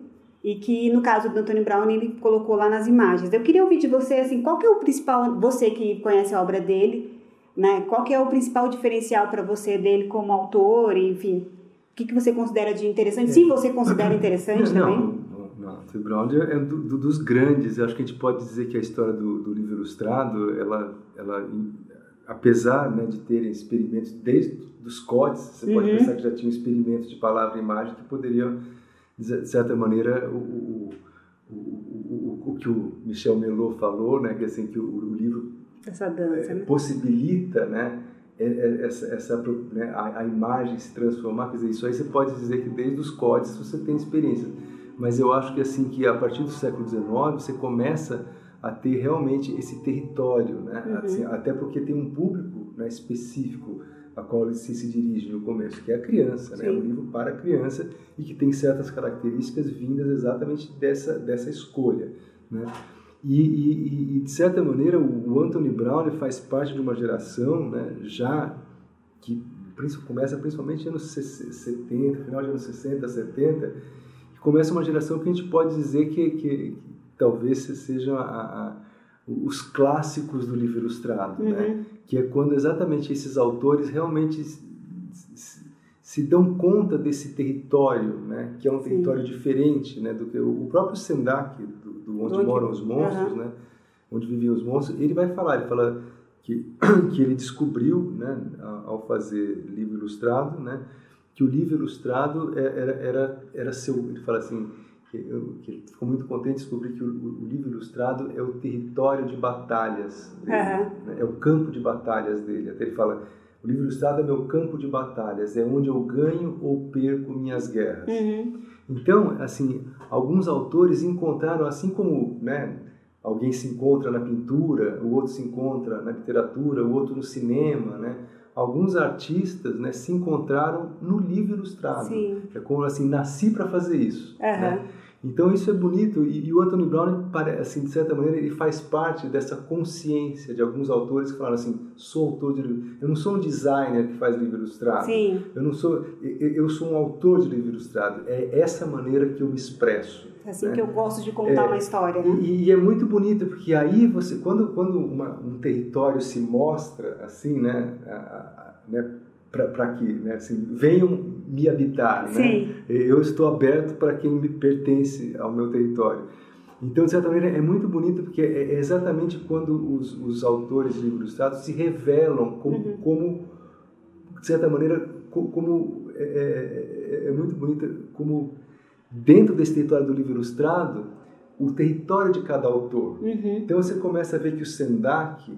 e que, no caso do Anthony Brown, ele colocou lá nas imagens. Eu queria ouvir de você, assim, qual que é o principal, você que conhece a obra dele, né? Qual que é o principal diferencial para você dele como autor, enfim, o que, que você considera de interessante? É. Se você considera interessante não, também? Anthony Brown é um do, do, dos grandes. Eu acho que a gente pode dizer que a história do, do livro ilustrado, ela, ela apesar né, de terem experimentos desde os códices, você uhum. pode pensar que já tinha experimentos de palavra e imagem que poderiam, de certa maneira, o, o, o, o, que o Michel Melot falou, né, que assim que o, livro dança, é, né? possibilita, né, é, é, essa, essa né, a, a, imagem se transformar, quer dizer, isso aí você pode dizer que desde os códices você tem experiência, mas eu acho que assim que a partir do século XIX você começa a ter realmente esse território, né? Uhum. Assim, até porque tem um público né, específico a qual ele se, se dirige no começo, que é a criança, né? É um livro para a criança e que tem certas características vindas exatamente dessa, dessa escolha, né? E, e, e, de certa maneira o Anthony Brown faz parte de uma geração, né, já que começa principalmente nos anos 70, final de anos 60, 70, que começa uma geração que a gente pode dizer que, que, talvez sejam os clássicos do livro ilustrado, né? uhum. né? que é quando exatamente esses autores realmente se, se dão conta desse território, né? que é um Sim. território diferente né? do que o, próprio Sendak, do, do onde, moram os monstros, uhum. né? onde viviam os monstros, ele vai falar, ele fala que, que ele descobriu, né, ao fazer livro ilustrado, né, que o livro ilustrado é, era, era, era seu, ele fala assim, que, eu, que ficou muito contente de descobrir que o, o, livro ilustrado é o território de batalhas dele, uhum. né? é o campo de batalhas dele. Até ele fala, o livro ilustrado é meu campo de batalhas, é onde eu ganho ou perco minhas guerras. Uhum. Então, assim, alguns autores encontraram, assim como, né, alguém se encontra na pintura, o outro se encontra na literatura, o outro no cinema, né? Alguns artistas né, se encontraram no livro ilustrado. Sim. É como assim, nasci para fazer isso. Uhum. Né? Então isso é bonito e, e, o Anthony Brown, assim, de certa maneira, ele faz parte dessa consciência de alguns autores que falaram assim, sou autor de livro, eu não sou um designer que faz livro ilustrado, Sim. eu não sou, eu, eu sou um autor de livro ilustrado, é essa maneira que eu me expresso. É assim né? que eu gosto de contar é, uma história. Né? E, e, é muito bonito porque aí você, quando, quando uma, um território se mostra assim, né, a, a, né para que né, assim, venham me habitar. Né? Eu estou aberto para quem me pertence ao meu território. Então, de certa maneira, é muito bonito porque é, é exatamente quando os, os autores de livros ilustrados se revelam como, uhum. como de certa maneira, como, é, é, é, é, muito bonito como dentro desse território do livro ilustrado, o território de cada autor. Uhum. Então você começa a ver que o Sendak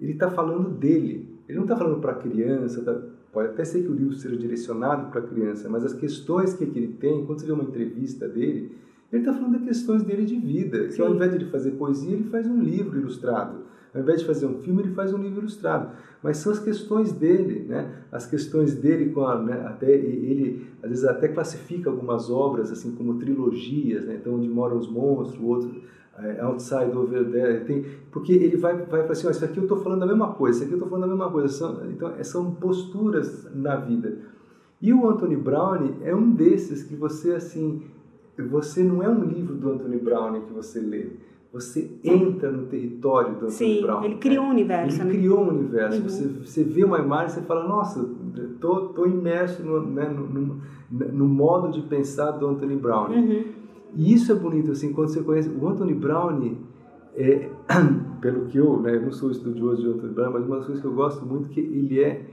ele está falando dele. Ele não está falando para a criança, tá, Pode até ser que o livro seja direcionado para a criança, mas as questões que ele tem, quando você vê uma entrevista dele, ele está falando das questões dele de vida. Que ao invés de ele fazer poesia, ele faz um livro ilustrado. Ao invés de fazer um filme, ele faz um livro ilustrado. Mas são as questões dele, né? As questões dele com a, né? até ele às vezes até classifica algumas obras assim como trilogias, né? Então onde moram os monstros, o outro é, outside over there, tem, porque ele vai, vai falar assim, oh, isso aqui eu estou falando a mesma coisa, isso aqui eu estou falando a mesma coisa, são, então é, são posturas na vida. E o Anthony Brown é um desses que você assim, você não é um livro do Anthony Brown que você lê, você entra no território do Anthony Sim, Brown. ele criou né? um universo. Ele né? criou um universo. Uhum. Você, você vê uma imagem e você fala, nossa, tô, tô imerso no, né, no, no, no modo de pensar do Anthony Brown. Uhum. E isso é bonito, assim, quando você conhece o Anthony Brown, é, pelo que eu, né, eu não sou estudioso de Anthony Brown, mas uma das coisas que eu gosto muito é que ele é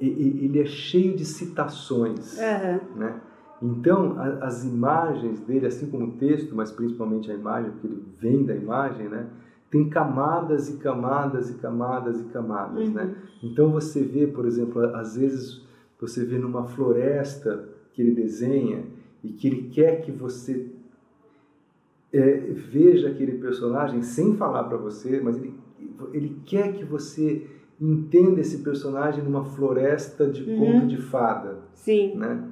ele é cheio de citações, uhum. né? Então, a, as imagens dele, assim como o texto, mas principalmente a imagem, porque ele vem da imagem, né? Tem camadas e camadas e camadas e camadas, uhum. né? Então você vê, por exemplo, às vezes você vê numa floresta que ele desenha e que ele quer que você é, veja aquele personagem sem falar para você, mas ele, ele quer que você entenda esse personagem numa floresta de uhum. conto de fada. Sim. Né?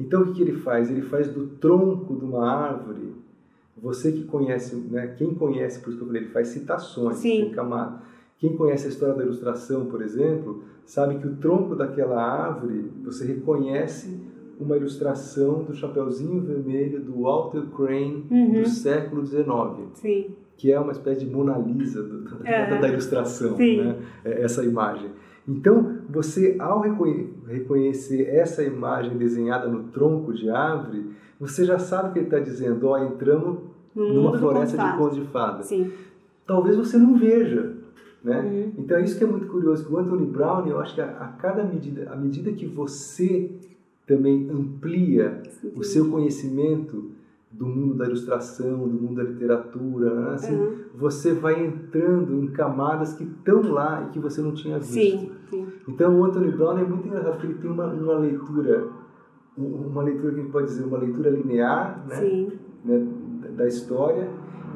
Então o que, ele faz? Ele faz do tronco de uma árvore. Você que conhece, né? Quem conhece, por isso que eu falei, ele faz citações, Sim. tem camada. Quem conhece a história da ilustração, por exemplo, sabe que o tronco daquela árvore você reconhece uma ilustração do Chapeuzinho Vermelho do Walter Crane uhum. do século XIX. Sim. Que é uma espécie de Mona Lisa do, da, da, ilustração, né? É, essa imagem. Então, você, ao reconhecer essa imagem desenhada no tronco de árvore, você já sabe que ele está dizendo, ó, oh, entramos no numa floresta de contos de fada. Sim. Talvez você não veja, né? Uhum. Então, é isso que é muito curioso, o Anthony Brown, eu acho que a, a cada medida, à medida que você também amplia Sim. o seu conhecimento, do mundo da ilustração, do mundo da literatura, né? assim, uhum. você vai entrando em camadas que estão lá e que você não tinha visto. Sim, sim. Então o Anthony Brown é muito engraçado porque ele tem uma, uma leitura, uma leitura que a gente pode dizer uma leitura linear, né? né? da história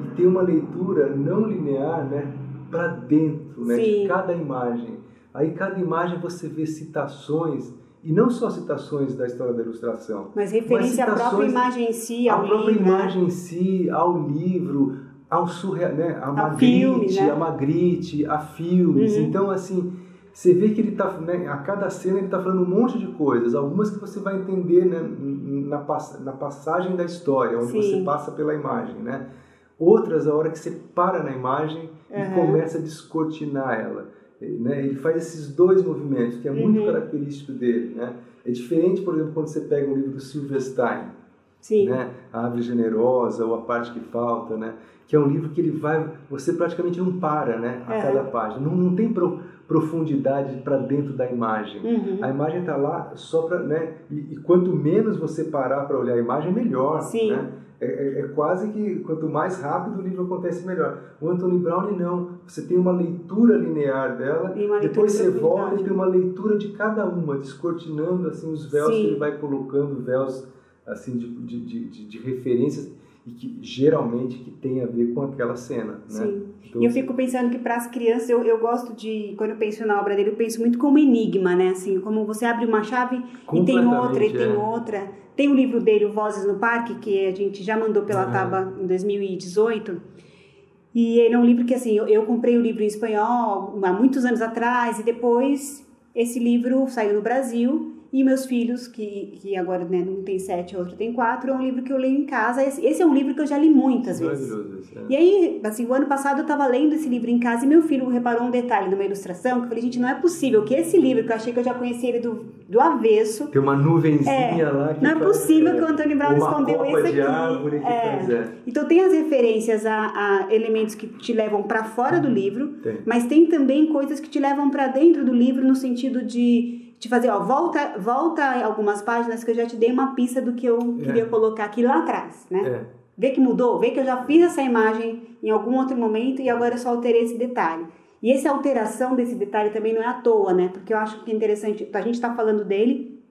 e tem uma leitura não linear, né, para dentro, né, de cada imagem. Aí cada imagem você vê citações e não só citações da história da ilustração. Mas referência à própria imagem em si, ao livro. A própria imagem em si, ao livro, ao surreal, né? a, a Magritte, filme, né? a Magritte, a filmes. Uhum. Então, assim, você vê que ele está, né, a cada cena ele está falando um monte de coisas, algumas que você vai entender né, na, na passagem da história, onde Sim. você passa pela imagem, né? Outras, a hora que você para na imagem uhum. e começa a descortinar ela. Né? Ele faz esses dois movimentos, que é muito uhum. característico dele. Né? É diferente, por exemplo, quando você pega um livro do Silverstein, Sim. Né? A Árvore Generosa ou A Parte que Falta, né? que é um livro que ele vai, você praticamente não para né? a é. cada página, não, não tem pro, profundidade para dentro da imagem. Uhum. A imagem está lá só para, né? E, e, quanto menos você parar para olhar a imagem, melhor. Sim. Né? É, é, é, quase que quanto mais rápido o livro acontece, melhor. O Anthony Brown não. Você tem uma leitura linear dela, depois você volta e tem uma leitura de cada uma, descortinando assim os véus Sim. que ele vai colocando, véus assim de, de, de, de referências e que geralmente que tem a ver com aquela cena, né? Sim. Então, e eu fico pensando que para as crianças eu, eu gosto de quando eu penso na obra dele eu penso muito como enigma, né? Assim, como você abre uma chave e tem outra e tem é. outra. Tem o livro dele, o Vozes no Parque, que a gente já mandou pela. Taba em 2018. E ele é um livro que assim, eu, eu comprei o livro em espanhol há muitos anos atrás e depois esse livro saiu no Brasil e meus filhos, que, que agora né, um tem sete, outro tem quatro, é um livro que eu leio em casa. Esse, esse é um livro que eu já li muitas vezes. É. E aí, assim, o ano passado eu estava lendo esse livro em casa e meu filho reparou um detalhe numa ilustração que eu falei, gente, não é possível que esse livro, que eu achei que eu já conhecia ele do, do avesso. Tem uma nuvenzinha é, lá que Não é possível é, que o Antônio Brown escondeu esse aqui. Árvore que é. faz, é. Então tem as referências a, a elementos que te levam para fora do livro, tem. mas tem também coisas que te levam para dentro do livro no sentido de de fazer, ó, volta, volta algumas páginas que eu já te dei uma pista do que eu é. queria colocar aqui lá atrás, né? É. Vê que mudou, vê que eu já fiz essa imagem em algum outro momento e agora eu só alterei esse detalhe. E essa alteração desse detalhe também não é à toa, né? Porque eu acho que é interessante, a gente está falando dele,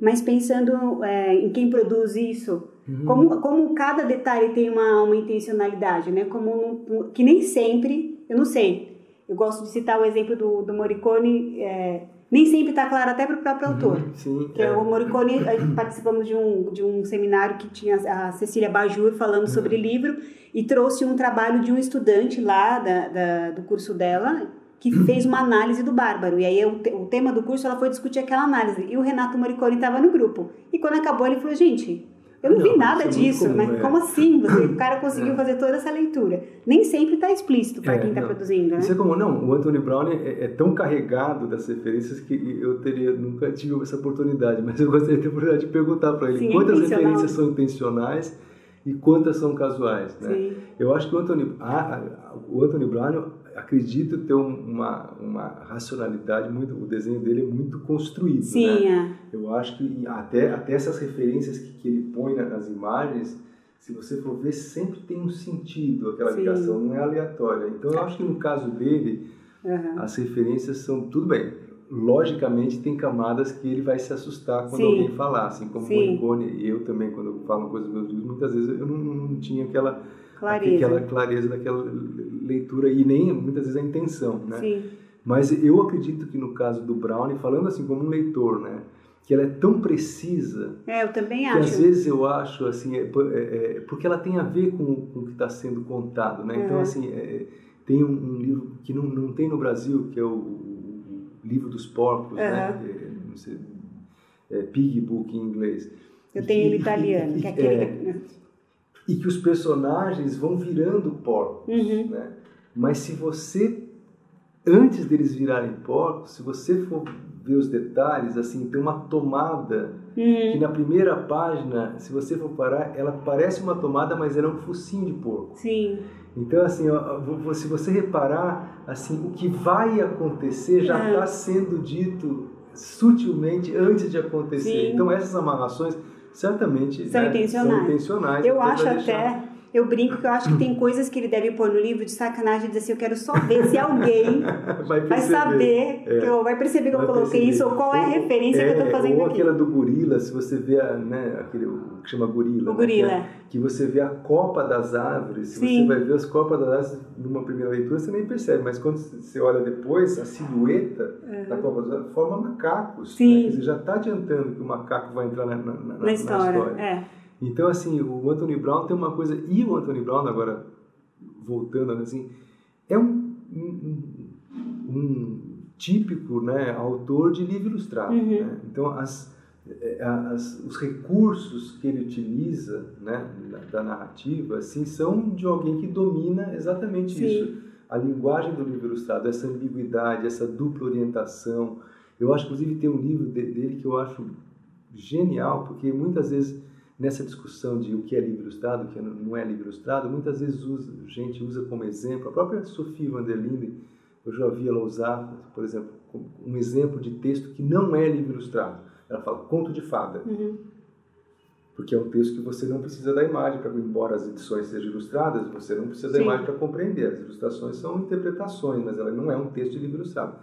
mas pensando é, em quem produz isso, uhum. como, como cada detalhe tem uma, uma intencionalidade, né? Como que nem sempre, eu não sei, eu gosto de citar o exemplo do, do Morricone, é, nem sempre está claro até para o próprio autor. Uhum, sim, que é. o Morricone, participamos de um, de um seminário que tinha a Cecília Bajur falando uhum. sobre livro e trouxe um trabalho de um estudante lá da, da do curso dela que uhum. fez uma análise do Bárbaro. E aí o, o tema do curso ela foi discutir aquela análise. E o Renato Morricone estava no grupo. E quando acabou ele falou, gente, eu não, não vi nada é disso, comum, mas é. como assim? Você, o cara conseguiu é. fazer toda essa leitura. Nem sempre está explícito para é, quem está produzindo, né? Isso é como, não, o Anthony Brown é, é, tão carregado das referências que eu teria, nunca tive essa oportunidade, mas eu gostaria de ter a oportunidade de perguntar para ele Sim, quantas referências são intencionais e quantas são casuais, né? Sim. Eu acho que o Anthony, a, a, o Anthony Brown acredito ter uma, uma racionalidade muito o desenho dele é muito construído Sim, né? é. eu acho que até até essas referências que, que ele põe nas imagens se você for ver sempre tem um sentido aquela Sim. ligação não é aleatória então eu acho que no caso dele uhum. as referências são tudo bem logicamente tem camadas que ele vai se assustar quando Sim. alguém falar assim como o Morricone e eu também quando eu falo coisas meus livros muitas vezes eu não, não tinha aquela clareza. aquela clareza daquela leitura e nem muitas vezes a intenção, né? Sim. Mas eu acredito que no caso do Brownie, falando assim como um leitor, né? Que ela é tão precisa. É, eu também que acho. às vezes eu acho assim, é, é, é porque ela tem a ver com, com o que está sendo contado, né? Então assim, é, tem um, um, livro que não, não tem no Brasil que é o, o livro dos porcos, uhum. né? É, sei, é Pig Book em inglês. Eu tenho ele italiano, que é aquele. E que os personagens vão virando porcos, uhum. né? Mas se você antes deles virarem porcos, se você for ver os detalhes, assim, tem uma tomada Hum, que na primeira página, se você for parar, ela parece uma tomada, mas ela é um focinho de porco. sim. Então, assim, ó, se você reparar, assim, o que vai acontecer já É. está sendo dito sutilmente antes de acontecer. Sim. Então, essas amarrações certamente São né, intencionais. são intencionais. Eu acho até, eu brinco que eu acho que tem coisas que ele deve pôr no livro de sacanagem e dizer assim, eu quero só ver se alguém vai, vai saber, É. que eu, vai perceber que eu Vai coloquei perceber. isso, ou qual é a Ou- referência que eu é, tô fazendo Ou aqui. aquela do gorila, se você vê a, né, aquele, o que chama gorila. O né, gorila. que, é- que você vê a copa das árvores, se Sim. você vai ver as copas das árvores numa primeira leitura, você nem percebe, mas quando você olha depois, a silhueta da copa das árvores forma macacos. Sim. Né? Dizer, já está adiantando que o macaco vai entrar na, na, na- na história. É. Então, assim, o Anthony Brown tem uma coisa. E o Anthony Brown, agora voltando, assim, é um, um, um típico né, autor de livro ilustrado. Uhum. Né? Então, as, eh, as, os recursos que ele utiliza né, da, da narrativa assim, são de alguém que domina exatamente Sim. isso. A linguagem do livro ilustrado, essa ambiguidade, essa dupla orientação. Eu acho, inclusive, tem um livro de- dele que eu acho genial, porque muitas vezes nessa discussão de o que é livro ilustrado, o que não é livro ilustrado, muitas vezes usa, a gente usa como exemplo, a própria Sophie van der Linde, eu já ouvi ela usar, por exemplo, um exemplo de texto que não é livro ilustrado. Ela fala conto de fada, Uhum. porque é um texto que você não precisa da imagem, para embora as edições sejam ilustradas, você não precisa da Sim. imagem para compreender. As ilustrações são interpretações, mas ela não é um texto de livro ilustrado.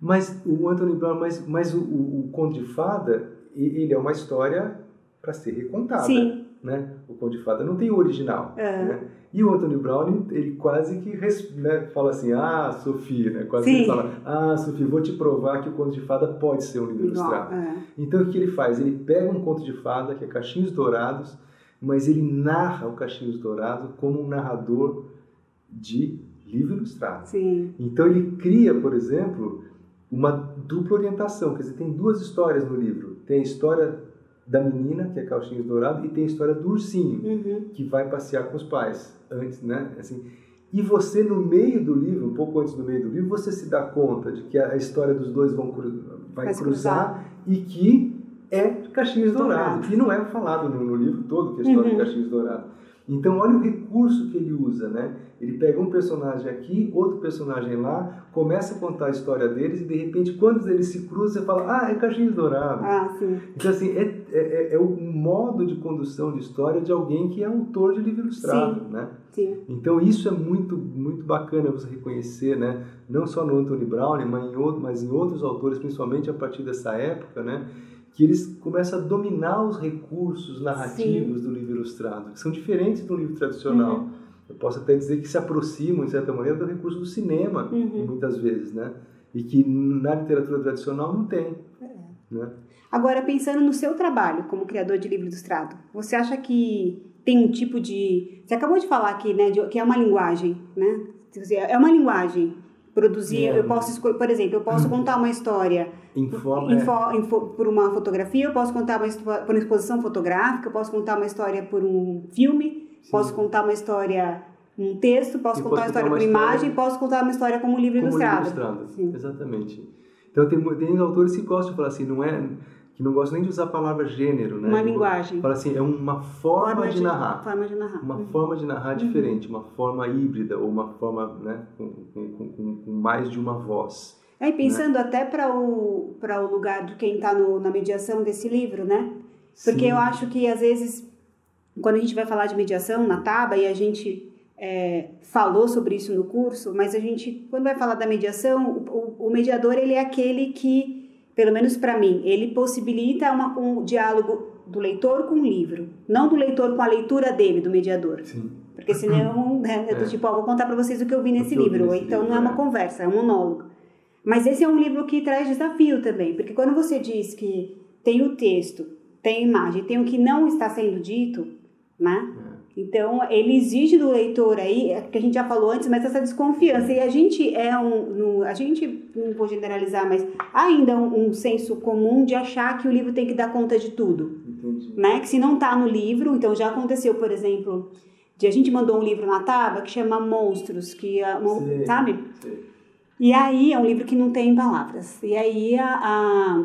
Mas o Anthony Brown, mas, mas o, o, o Conto de Fada, ele é uma história para ser recontada. Sim. Né? O Conto de Fada não tem o original. É. Né? E o Anthony Brown, ele quase que né, fala assim, ah, Sofia, né? quase que ele fala, ah, Sofia, vou te provar que o Conto de Fada pode ser um livro Igual, ilustrado. é. Então o que ele faz? Ele pega um conto de fada, que é Cachinhos Dourados, mas ele narra o Cachinhos Dourado como um narrador de livro ilustrado. Sim. Então ele cria, por exemplo, uma dupla orientação, quer dizer, tem duas histórias no livro. Tem a história da menina, que é Cachinhos Dourado, e tem a história do ursinho, Uhum. que vai passear com os pais antes, né? Assim, e você no meio do livro, um pouco antes do meio do livro, você se dá conta de que a história dos dois vão cru- vai, Vai se cruzar, e que é Cachinhos Dourado. Dourado. E não é falado no, no livro todo que é a história Uhum. de Cachinhos Dourado. Então olha o recurso que ele usa, né? Ele pega um personagem aqui, outro personagem lá, começa a contar a história deles e de repente quando eles se cruzam você fala, ah, é Cachinhos Dourado. Ah, sim. Então, assim, é, é, é o modo de condução de história de alguém que é autor de livro ilustrado, né? Sim. Então, isso é muito, muito bacana você reconhecer, né? Não só no Anthony Brown, mas em, outro, mas em outros autores, principalmente a partir dessa época, né? Que eles começam a dominar os recursos narrativos do livro ilustrado, que são diferentes do livro tradicional. Uhum. Eu posso até dizer que se aproximam, de certa maneira, do recurso do cinema, Uhum. muitas vezes, né? E que na literatura tradicional não tem, É. né? Agora, pensando no seu trabalho como criador de livro ilustrado, você acha que tem um tipo de. Você acabou de falar aqui, né, de- que é uma linguagem, né? É uma linguagem. Produzir, eu posso escolher, por exemplo, eu posso contar uma história Em forma, em é. por uma fotografia, eu posso contar uma história por uma exposição fotográfica, eu posso contar uma história por um filme, Sim. posso contar uma história num texto, posso contar uma história por imagem, posso contar uma história como livro como ilustrado. livro ilustrado. Exatamente. Então tem, tem autores que gostam de falar assim, não é que não gostam nem de usar a palavra gênero, né? Uma linguagem. Fala assim, é uma forma, de, narrar. Forma de narrar. Uma Uhum. forma de narrar diferente, uma forma híbrida ou uma forma né, com, com, com, com mais de uma voz. É, e pensando até para o, o lugar de quem está na mediação desse livro, né? Porque Sim. eu acho que às vezes, quando a gente vai falar de mediação na TABA, e a gente é, falou sobre isso no curso, mas a gente, quando vai falar da mediação, o- o mediador ele é aquele que, pelo menos para mim, ele possibilita uma, um diálogo do leitor com o livro, não do leitor com a leitura dele, do mediador. Sim. Porque senão, né, eu tô É. tipo, ó, vou contar para vocês o que eu vi nesse eu vi livro. nesse então livro, não é uma é. conversa, é um monólogo. Mas esse é um livro que traz desafio também, porque quando você diz que tem o texto, tem a imagem, tem o que não está sendo dito, né? É. Então, ele exige do leitor aí, é que a gente já falou antes, mas essa desconfiança. E a gente é um, no- a gente, não vou generalizar, mas ainda um, um senso comum de achar que o livro tem que dar conta de tudo Entendi. né? Que se não tá no livro, então já aconteceu, por exemplo, de a gente mandou um livro na Taba que chama Monstros, que é Sei. sabe? Sei. E aí é um livro que não tem palavras. E aí a, a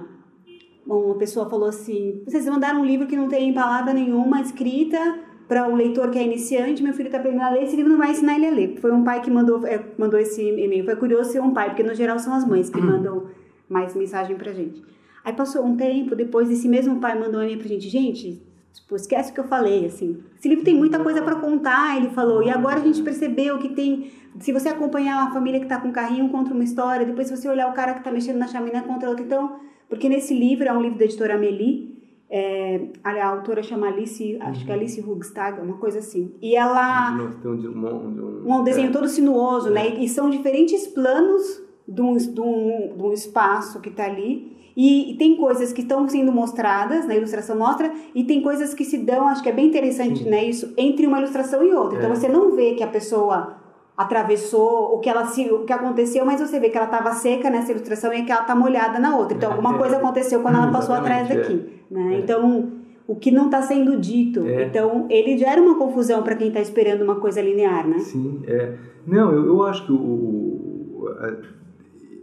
uma pessoa falou assim: vocês mandaram um livro que não tem palavra nenhuma escrita para o leitor que é iniciante, meu filho está aprendendo a ler, esse livro não vai ensinar ele a ler. Foi um pai que mandou, é, mandou esse e-mail. Foi curioso ser um pai, porque no geral são as mães que mandam mais mensagem pra gente. Aí passou um tempo, depois esse mesmo pai mandou um e-mail pra gente, gente, tipo, esquece o que eu falei, assim. Esse livro tem muita coisa para contar, ele falou. E agora a gente percebeu que tem, se você acompanhar a família que tá com o carrinho, contra uma história, depois se você olhar o cara que tá mexendo na chaminé contra outra, então, porque nesse livro é um livro da editora Amélie, é, a autora chama Alice, acho que é Alice Hugstag, uma coisa assim. E ela. Tem um, um, um, um desenho é. todo sinuoso, né? é. né? E são diferentes planos de um, de um, de um espaço que está ali. E, e, tem coisas que estão sendo mostradas, na ilustração mostra, e tem coisas que se dão, acho que é bem interessante, Sim. né? Isso, entre uma ilustração e outra. Então, é. Então você não vê que a pessoa atravessou o que ela se o que aconteceu, mas você vê que ela estava seca nessa ilustração e que ela está molhada na outra. Então alguma é, coisa aconteceu quando ela passou atrás daqui, é. né? É. Então o que não está sendo dito. É. Então ele gera uma confusão para quem está esperando uma coisa linear, né? Sim, é. Não, eu, eu acho que o, o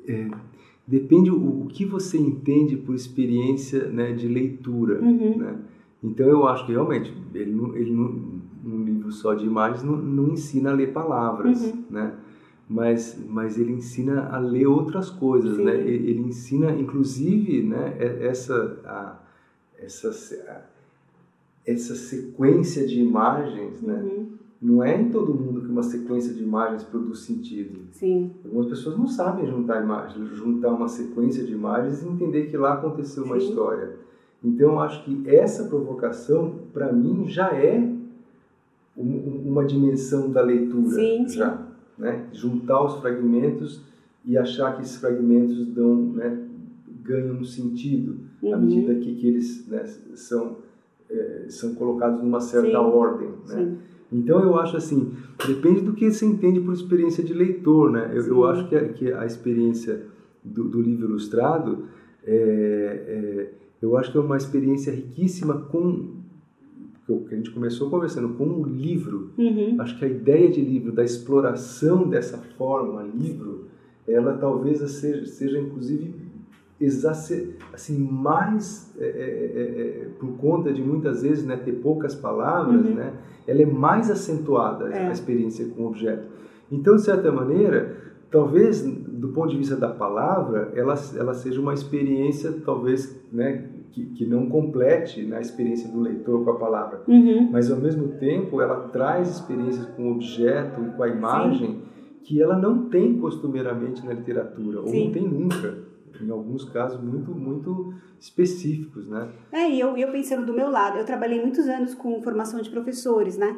é, depende o, o, que você entende por experiência né, de leitura, uhum. né? Então eu acho que realmente ele, ele um livro só de imagens não, não ensina a ler palavras, uhum. né? Mas, mas ele ensina a ler outras coisas, Sim. né? Ele, ele, ensina, inclusive, né, essa, a, essa, a, essa sequência de imagens, né? uhum. né? Não é em todo mundo que uma sequência de imagens produz sentido. Sim. Algumas pessoas não sabem juntar imagens, juntar uma sequência de imagens e entender que lá aconteceu uma Sim. história. Então, eu acho que essa provocação, para mim, já é uma dimensão da leitura sim, já, sim. né? Juntar os fragmentos e achar que esses fragmentos dão, né, ganham um sentido uhum. à medida que, que eles né, são é, são colocados numa certa sim, ordem, né? Então eu acho assim, depende do que você entende por experiência de leitor, né? Eu, eu acho que a, que a experiência do, do livro ilustrado é, é, eu acho que é uma experiência riquíssima com que a gente começou conversando com um livro, uhum. acho que a ideia de livro, da exploração dessa forma, livro, ela talvez seja, seja inclusive exacer, assim mais é, é, é, é, por conta de muitas vezes né, ter poucas palavras, uhum. né, ela é mais acentuada a é. experiência com o objeto. Então, de certa maneira, talvez do ponto de vista da palavra, ela, ela seja uma experiência talvez né, que, que não complete né, a experiência do leitor com a palavra, uhum. mas ao mesmo tempo ela traz experiências com o objeto e com a imagem Sim. que ela não tem costumeiramente na literatura, ou Sim. não tem nunca. Em alguns casos muito, muito específicos, né? É, e eu, eu pensando do meu lado, eu trabalhei muitos anos com formação de professores, né?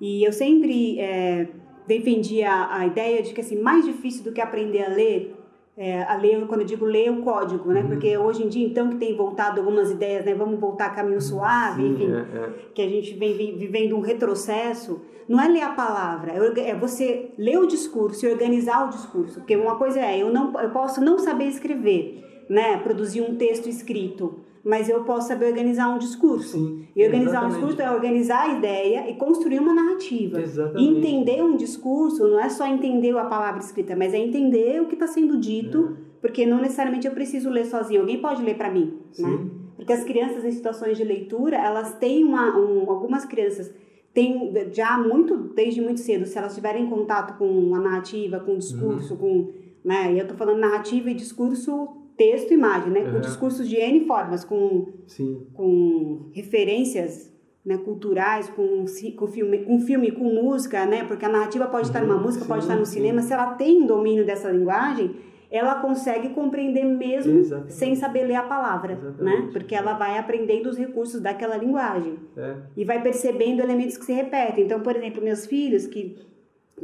E eu sempre é, defendia a, a ideia de que, assim, mais difícil do que aprender a ler é, a ler, quando eu digo ler, o código, né? Uhum. Porque hoje em dia, então, que tem voltado algumas ideias, né? Vamos voltar a caminho suave, Sim, enfim, é, é. que a gente vem vivendo um retrocesso. Não é ler a palavra, é, é você ler o discurso e organizar o discurso. Porque uma coisa é, eu, não, eu posso não saber escrever, né? Produzir um texto escrito mas eu posso saber organizar um discurso. Sim, e organizar exatamente. um discurso é organizar a ideia e construir uma narrativa. Exatamente. Entender um discurso não é só entender a palavra escrita, mas é entender o que está sendo dito, é. porque não necessariamente eu preciso ler sozinho, alguém pode ler para mim, Sim. né? Porque as crianças em situações de leitura, elas têm uma, um, algumas crianças têm já muito, desde muito cedo, se elas tiverem contato com a narrativa, com o discurso, uhum. com, né? E eu estou falando narrativa e discurso texto e imagem, né? Com uhum. discursos de N formas, com, Sim. com referências né, culturais, com, com, filme, com filme, com música, né? Porque a narrativa pode uhum. estar numa música, sim, pode estar no sim. cinema. Se ela tem domínio dessa linguagem, ela consegue compreender mesmo Exatamente. sem saber ler a palavra, Exatamente. né? Porque ela vai aprendendo os recursos daquela linguagem é. e vai percebendo elementos que se repetem. Então, por exemplo, meus filhos que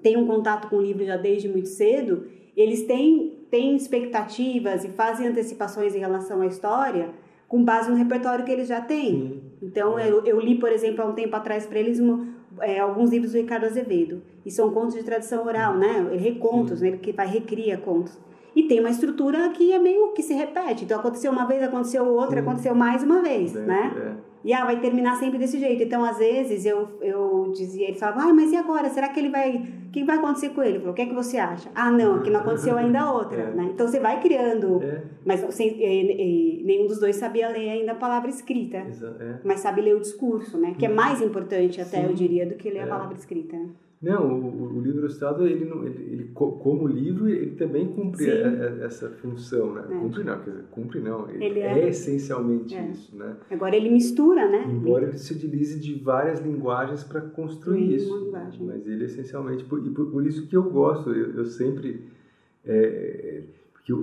têm um contato com o livro já desde muito cedo, eles têm têm expectativas e fazem antecipações em relação à história com base no repertório que eles já têm. Sim. Então, eu, eu, li, por exemplo, há um tempo atrás para eles é, alguns livros do Ricardo Azevedo. E são contos de tradição oral, né? Recontos, né? Ele que vai recria contos. E tem uma estrutura que é meio que se repete. Então aconteceu uma vez, aconteceu outra, Sim. aconteceu mais uma vez, né? É. E ah, vai terminar sempre desse jeito. Então, às vezes, eu, eu dizia, ele falava, ah, mas e agora? Será que ele vai. O que vai acontecer com ele? O que é que você acha? Ah, não, que não aconteceu ainda a outra. É. Né? Então você vai criando. É. Mas sem, e, e, nenhum dos dois sabia ler ainda a palavra escrita. É. Mas sabe ler o discurso, né? Que é mais importante até, Sim. eu diria, do que ler a é. palavra escrita. Não, o, o, livro ilustrado, ele, ele, ele, como livro, ele também cumpre a, a, essa função, né? É. Cumpre não, quer dizer, cumpre não, ele, ele é, é, essencialmente é. isso, né? Agora ele mistura, né? Embora ele se utilize de várias linguagens para construir Sim, isso, linguagem. mas ele essencialmente, por, e por, por, isso que eu gosto, eu, eu sempre, é, porque o,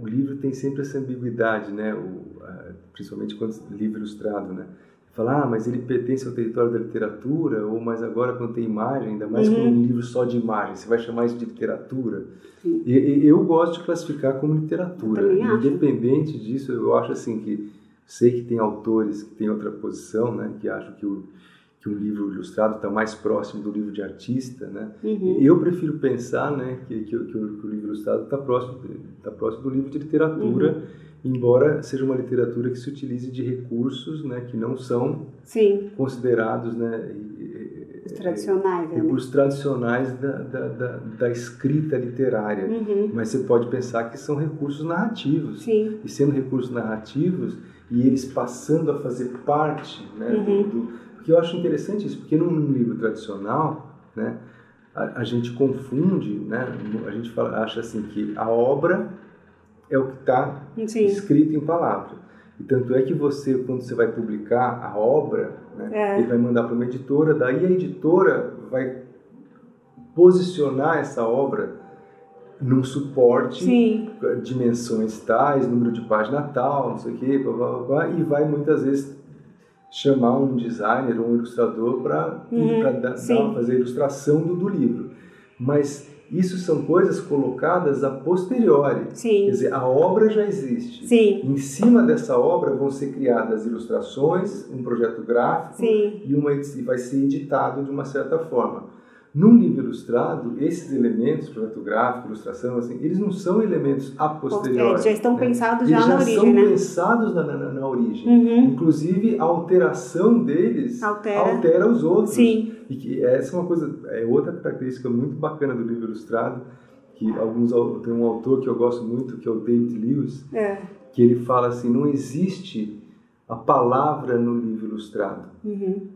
o, livro tem sempre essa ambiguidade, né? O, a, principalmente quando livro ilustrado, né? Falar, ah, mas ele pertence ao território da literatura, ou mais agora quando tem imagem, ainda mais uhum. com um livro só de imagem, você vai chamar isso de literatura? E, eu gosto de classificar como literatura. Independente disso, eu acho assim que sei que tem autores que têm outra posição, né, que acham que o que um livro ilustrado está mais próximo do livro de artista, né? Uhum. Eu prefiro pensar, né, que, que, que, o, que o, livro ilustrado está próximo, tá próximo do livro de literatura. Uhum embora seja uma literatura que se utilize de recursos né, que não são Sim. considerados né, os tradicionais, né? recursos tradicionais da, da, da, da escrita literária. Uhum. Mas você pode pensar que são recursos narrativos. Sim. E sendo recursos narrativos, e eles passando a fazer parte né, uhum. do, do, Porque eu acho interessante isso, porque num livro tradicional, né, a, a gente confunde, né, a gente fala, acha assim que a obra é o que está escrito em palavra. E tanto é que você, quando você vai publicar a obra, né, é. ele vai mandar para uma editora, daí a editora vai posicionar essa obra num suporte, Sim. dimensões tais, número de página tal, não sei o quê, blá, blá, blá, e vai muitas vezes chamar um designer ou um ilustrador para uhum. fazer a ilustração do, do livro. Mas isso são coisas colocadas a posteriori. Sim. Quer dizer, a obra já existe. Sim. Em cima dessa obra vão ser criadas ilustrações, um projeto gráfico Sim. e uma, vai ser editado de uma certa forma. Num livro ilustrado, esses elementos, projeto gráfico, ilustração, assim, eles não são elementos a posteriori. já estão né? pensados já, já na origem, são né? pensados na, na, na origem. Uhum. Inclusive, a alteração deles altera, altera os outros. Sim. E que essa é uma coisa, é outra característica muito bacana do livro ilustrado, que alguns tem um autor que eu gosto muito, que é o David Lewis, é. que ele fala assim, não existe a palavra no livro ilustrado. Uhum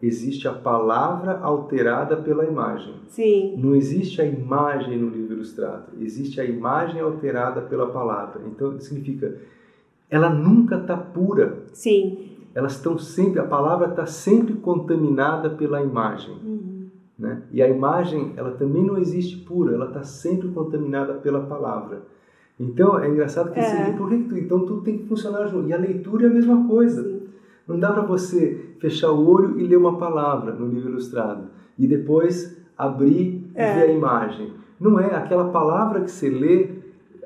existe a palavra alterada pela imagem. Sim. Não existe a imagem no livro ilustrado, existe a imagem alterada pela palavra. Então significa ela nunca está pura. Sim. Elas estão sempre, a palavra está sempre contaminada pela imagem. Uhum. Né? E a imagem, ela também não existe pura, ela está sempre contaminada pela palavra. Então é engraçado que é. assim, por que tu, então tudo tem que funcionar junto. E a leitura é a mesma coisa. Sim. Não dá para você fechar o olho e ler uma palavra no livro ilustrado e depois abrir é. e ver a imagem. Não é aquela palavra que você lê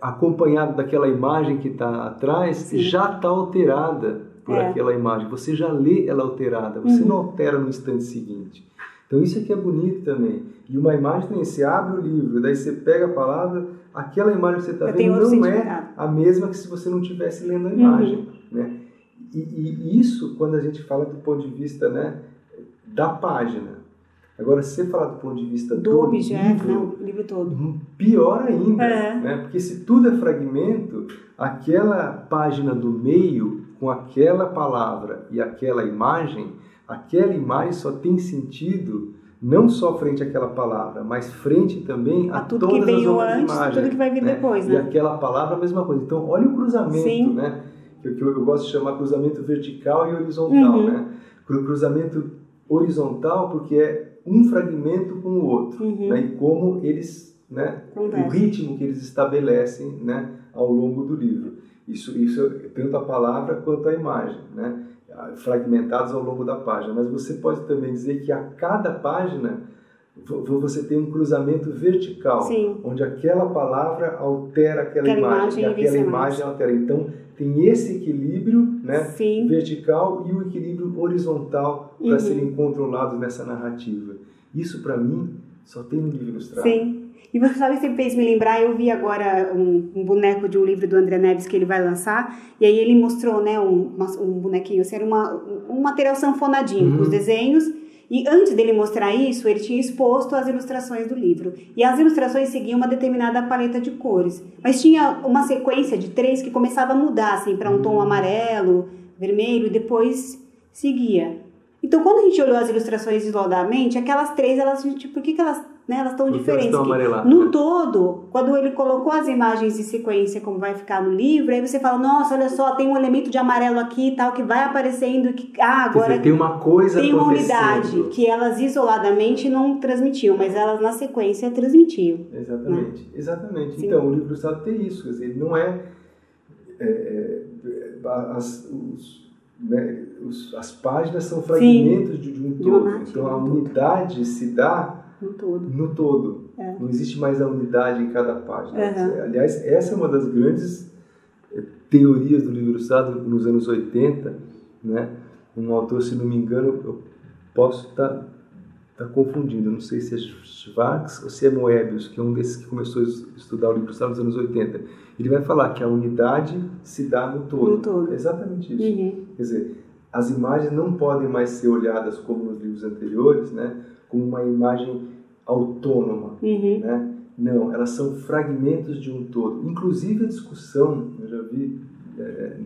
acompanhado daquela imagem que está atrás Sim. já está alterada por é. aquela imagem. Você já lê ela alterada. Você uhum. não altera no instante seguinte. Então isso aqui é bonito também. E uma imagem também, você abre o livro, daí você pega a palavra, aquela imagem que você está vendo não é a mesma que se você não estivesse lendo a imagem. Uhum. Né? E, e, isso quando a gente fala do ponto de vista né, da página. Agora, se você falar do ponto de vista do, do objeto, livro, o livro todo. Hum, pior ainda, é. né? porque se tudo é fragmento, aquela página do meio, com aquela palavra e aquela imagem, aquela imagem só tem sentido não só frente àquela palavra, mas frente também a, a tudo todas que veio as outras antes, imagens. tudo que vai vir né? depois, né? E aquela palavra a mesma coisa. Então, olha o cruzamento, Sim. né? Que, eu, gosto de chamar cruzamento vertical e horizontal, uhum. né? Cruzamento horizontal porque é um fragmento com o outro, uhum. né? E como eles, né? O ritmo que eles estabelecem, né? Ao longo do livro. Isso, isso tanto a palavra quanto a imagem, né? Fragmentados ao longo da página. Mas você pode também dizer que a cada página você tem um cruzamento vertical, Sim. onde aquela palavra altera aquela, aquela imagem, imagem, e aquela imagem altera. Então, tem esse equilíbrio né, Sim. vertical e o equilíbrio horizontal para uhum. serem controlados nessa narrativa. Isso, para mim, só tem no livro ilustrado. Sim. E você sabe, você fez me lembrar, eu vi agora um, um, boneco de um livro do André Neves que ele vai lançar, e aí ele mostrou, né, um, um bonequinho, assim, era uma, um material sanfonadinho, uhum. com os desenhos, e antes dele mostrar isso, ele tinha exposto as ilustrações do livro. E as ilustrações seguiam uma determinada paleta de cores. Mas tinha uma sequência de três que começava a mudar, assim, para um tom amarelo, vermelho, e depois seguia. Então, quando a gente olhou as ilustrações isoladamente, aquelas três, elas, tipo, por que, que elas né, elas estão diferentes. Estão no né? todo, quando ele colocou as imagens em sequência, como vai ficar no livro, aí você fala, nossa, olha só, tem um elemento de amarelo aqui e tal, que vai aparecendo, que, ah, agora... Dizer, tem uma coisa Tem uma unidade que elas isoladamente não transmitiam, mas elas na sequência transmitiam. Exatamente, né? exatamente. Sim. Então, o livro ilustrado tem isso, quer dizer, ele não é... é, é as, os, né, os, as páginas são fragmentos de, de, um todo. então, a unidade se dá no todo. No todo. É. Não existe mais a unidade em cada página. Uhum. Aliás, essa é uma das grandes eh, teorias do livro ilustrado nos anos 80, né? Um autor, se não me engano, eu posso estar tá, tá confundindo, não sei se é Schwartz ou se é Moebius, que é um desses que começou a estudar o livro ilustrado nos anos 80. Ele vai falar que a unidade se dá no todo. No todo. É exatamente isso. Uhum. Quer dizer, as imagens não podem mais ser olhadas como nos livros anteriores, né? Como uma imagem autônoma, uhum. né? Não, elas são fragmentos de um todo. Inclusive a discussão, eu já vi, é,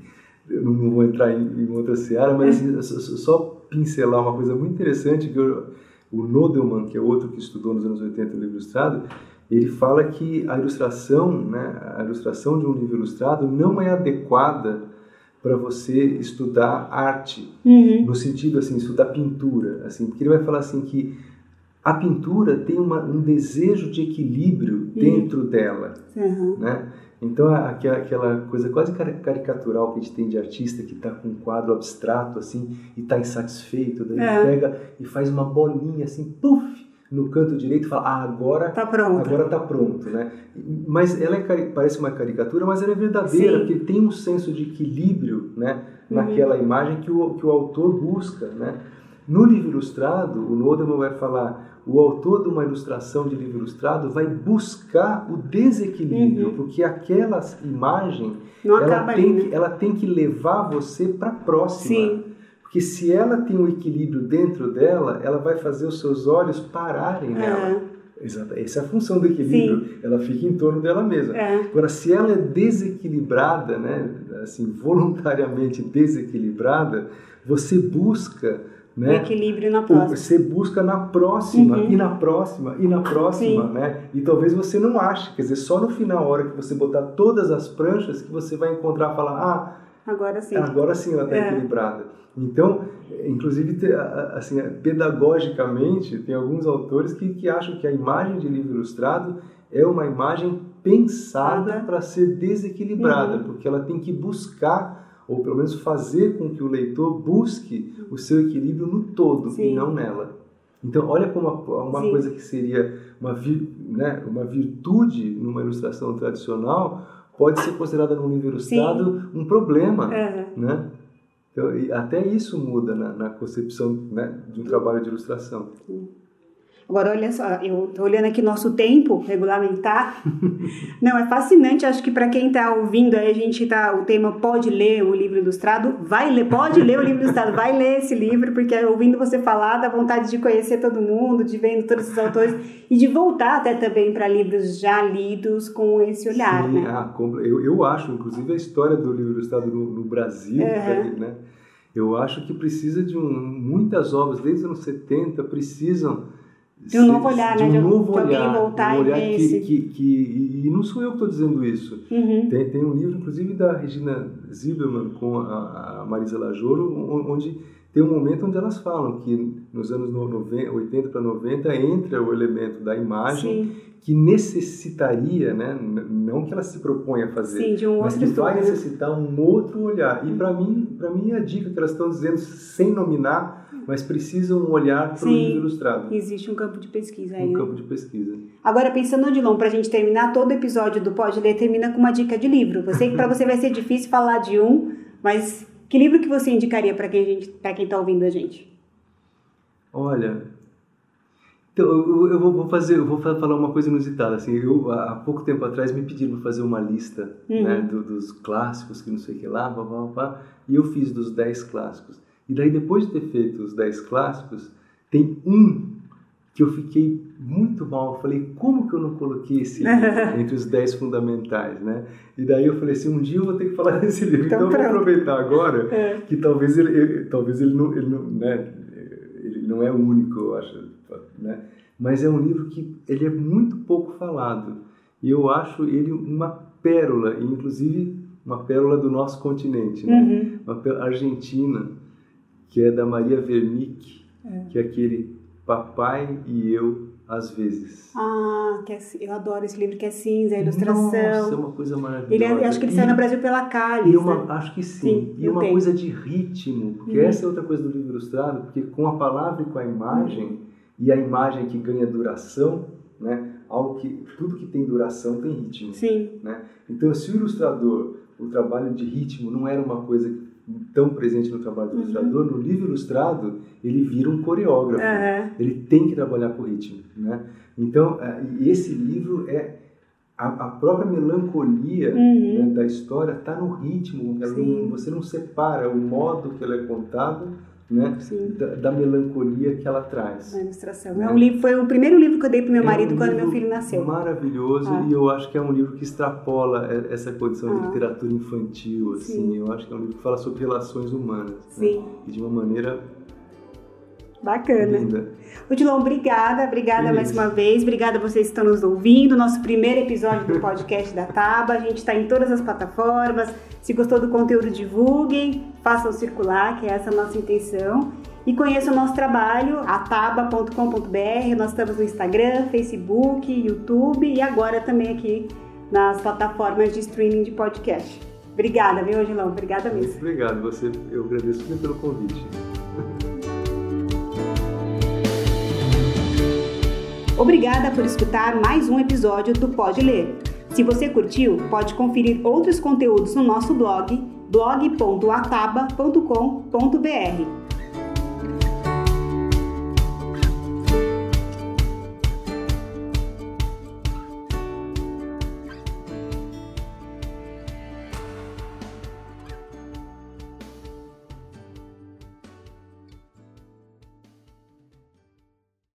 eu não vou entrar em, em outra seara, mas assim, só pincelar uma coisa muito interessante que eu, o Nodelman, que é outro que estudou nos anos 80 o livro ilustrado, ele fala que a ilustração, né, a ilustração de um livro ilustrado não é adequada para você estudar arte, uhum. no sentido assim, estudar pintura, assim, porque ele vai falar assim que a pintura tem uma, um desejo de equilíbrio uhum. dentro dela, uhum. né? Então aquela coisa quase caricatural que a gente tem de artista que está com um quadro abstrato assim e está insatisfeito, daí é. pega e faz uma bolinha assim, puff, no canto direito e fala, ah, agora tá pronto, agora tá pronto, né? Mas ela é, parece uma caricatura, mas ela é verdadeira, Sim. porque tem um senso de equilíbrio, né? Uhum. Naquela imagem que o, que o autor busca, né? No livro ilustrado, o Nodeman vai falar o autor de uma ilustração de livro ilustrado vai buscar o desequilíbrio, uhum. porque aquela imagem ela tem, ali, né? que, ela tem que levar você para a próxima. Sim. Porque se ela tem um equilíbrio dentro dela, ela vai fazer os seus olhos pararem uhum. nela. Exato. Essa é a função do equilíbrio. Sim. Ela fica em torno dela mesma. É. Agora, se ela é desequilibrada, né, assim, voluntariamente desequilibrada, você busca né? equilíbrio na próxima. Você busca na próxima, uhum. e na próxima, e na próxima, Sim. né? E talvez você não ache, quer dizer, só no final, a hora que você botar todas as pranchas, que você vai encontrar, falar, ah, agora sim, agora sim ela está é. equilibrada. Então, inclusive, assim, pedagogicamente, tem alguns autores que, que acham que a imagem de livro ilustrado é uma imagem pensada para ser desequilibrada, uhum. porque ela tem que buscar ou pelo menos fazer com que o leitor busque o seu equilíbrio no todo Sim. e não nela. Então, olha como uma, uma coisa que seria uma, né, uma virtude numa ilustração tradicional pode ser considerada num livro ilustrado Sim. um problema, uhum. né? Então, até isso muda na, na concepção né, de um trabalho de ilustração. Sim. Agora, olha só, eu tô olhando aqui nosso tempo regulamentar. Não, é fascinante. Acho que para quem está ouvindo aí, a gente tá. O tema pode ler o livro ilustrado, vai ler, pode ler o livro ilustrado, vai ler esse livro, porque ouvindo você falar, dá vontade de conhecer todo mundo, de vendo todos esses autores e de voltar até também para livros já lidos com esse olhar. Sim, né? ah, eu, eu acho, inclusive, a história do livro ilustrado no, no Brasil, uhum. né? Eu acho que precisa de um, muitas obras, desde os anos 70, precisam de um novo olhar, de né? Um novo de olhar, voltar um olhar que, esse... que, que, E não sou eu que estou dizendo isso. Uhum. Tem, tem um livro, inclusive, da Regina Zilberman com a, a Marisa Lajoro, onde tem um momento onde elas falam que nos anos 90, 80 para 90 entra o elemento da imagem Sim. que necessitaria, né, não que ela se propõe a fazer, Sim, de um mas que vai necessitar um outro olhar. E para mim, para mim a dica que elas estão dizendo sem nominar mas precisam olhar para o livro ilustrado. Existe um campo de pesquisa aí. Um né? campo de pesquisa. Agora, pensando, Odilon, para a gente terminar, todo episódio do Pode Ler termina com uma dica de livro. Que para você vai ser difícil falar de um, mas que livro que você indicaria para quem está ouvindo a gente? Olha, Então, eu, eu vou fazer, eu vou falar uma coisa inusitada. Assim, eu, há pouco tempo atrás me pediram para fazer uma lista uhum. né, do, dos clássicos, que não sei o que lá, blá, blá, blá, e eu fiz dos 10 clássicos. E daí, depois de ter feito os 10 clássicos, tem um que eu fiquei muito mal. Eu falei, como que eu não coloquei esse livro entre os 10 fundamentais, né? E daí eu falei assim, um dia eu vou ter que falar desse livro. Então, então eu vou aproveitar agora é. que talvez ele, ele, talvez ele não, ele não, né, ele não é único, eu acho, né? Mas é um livro que ele é muito pouco falado. E eu acho ele uma pérola, inclusive uma pérola do nosso continente, né? Uhum. Uma pérola argentina, que é da Maria Wernick, é. que é aquele Papai e Eu às vezes. Ah, que é, eu adoro esse livro que é cinza, a ilustração. Nossa, é uma coisa maravilhosa. Ele é, acho que ele e, saiu no Brasil pela Cali. né? Acho que sim. sim e uma tenho. coisa de ritmo, porque uhum. essa é outra coisa do livro ilustrado, porque com a palavra e com a imagem, uhum. e a imagem que ganha duração, né? Algo que, tudo que tem duração tem ritmo. Sim. Né? Então, se o ilustrador, o trabalho de ritmo não era uma coisa tão presente no trabalho do uhum. ilustrador, no livro ilustrado, ele vira um coreógrafo. Uhum. Ele tem que trabalhar com ritmo, né? Então, é, esse livro é a, a própria melancolia uhum. né, da história está no ritmo. Não, você não separa o modo que ela é contada né? Da, da, melancolia que ela traz. A ilustração. Né? É um livro, foi o primeiro livro que eu dei para meu é marido um quando meu filho nasceu. Maravilhoso ah. e eu acho que é um livro que extrapola essa condição ah. de literatura infantil, assim. Sim. Eu acho que é um livro que fala sobre relações humanas. Né? Sim. Né? E de uma maneira Bacana. Linda. Odilon, obrigada, obrigada mais uma vez, obrigada a vocês que estão nos ouvindo. Nosso primeiro episódio do podcast da Taba. A gente está em todas as plataformas. Se gostou do conteúdo, divulguem, façam circular, que é essa a nossa intenção. E conheça o nosso trabalho, ataba.com.br. Nós estamos no Instagram, Facebook, YouTube e agora também aqui nas plataformas de streaming de podcast. Obrigada, viu, Odilon? Obrigada mesmo. Muito obrigado. Você, eu agradeço muito pelo convite. Obrigada por escutar mais um episódio do Pode Ler. Se você curtiu, pode conferir outros conteúdos no nosso blog blog.ataba.com.br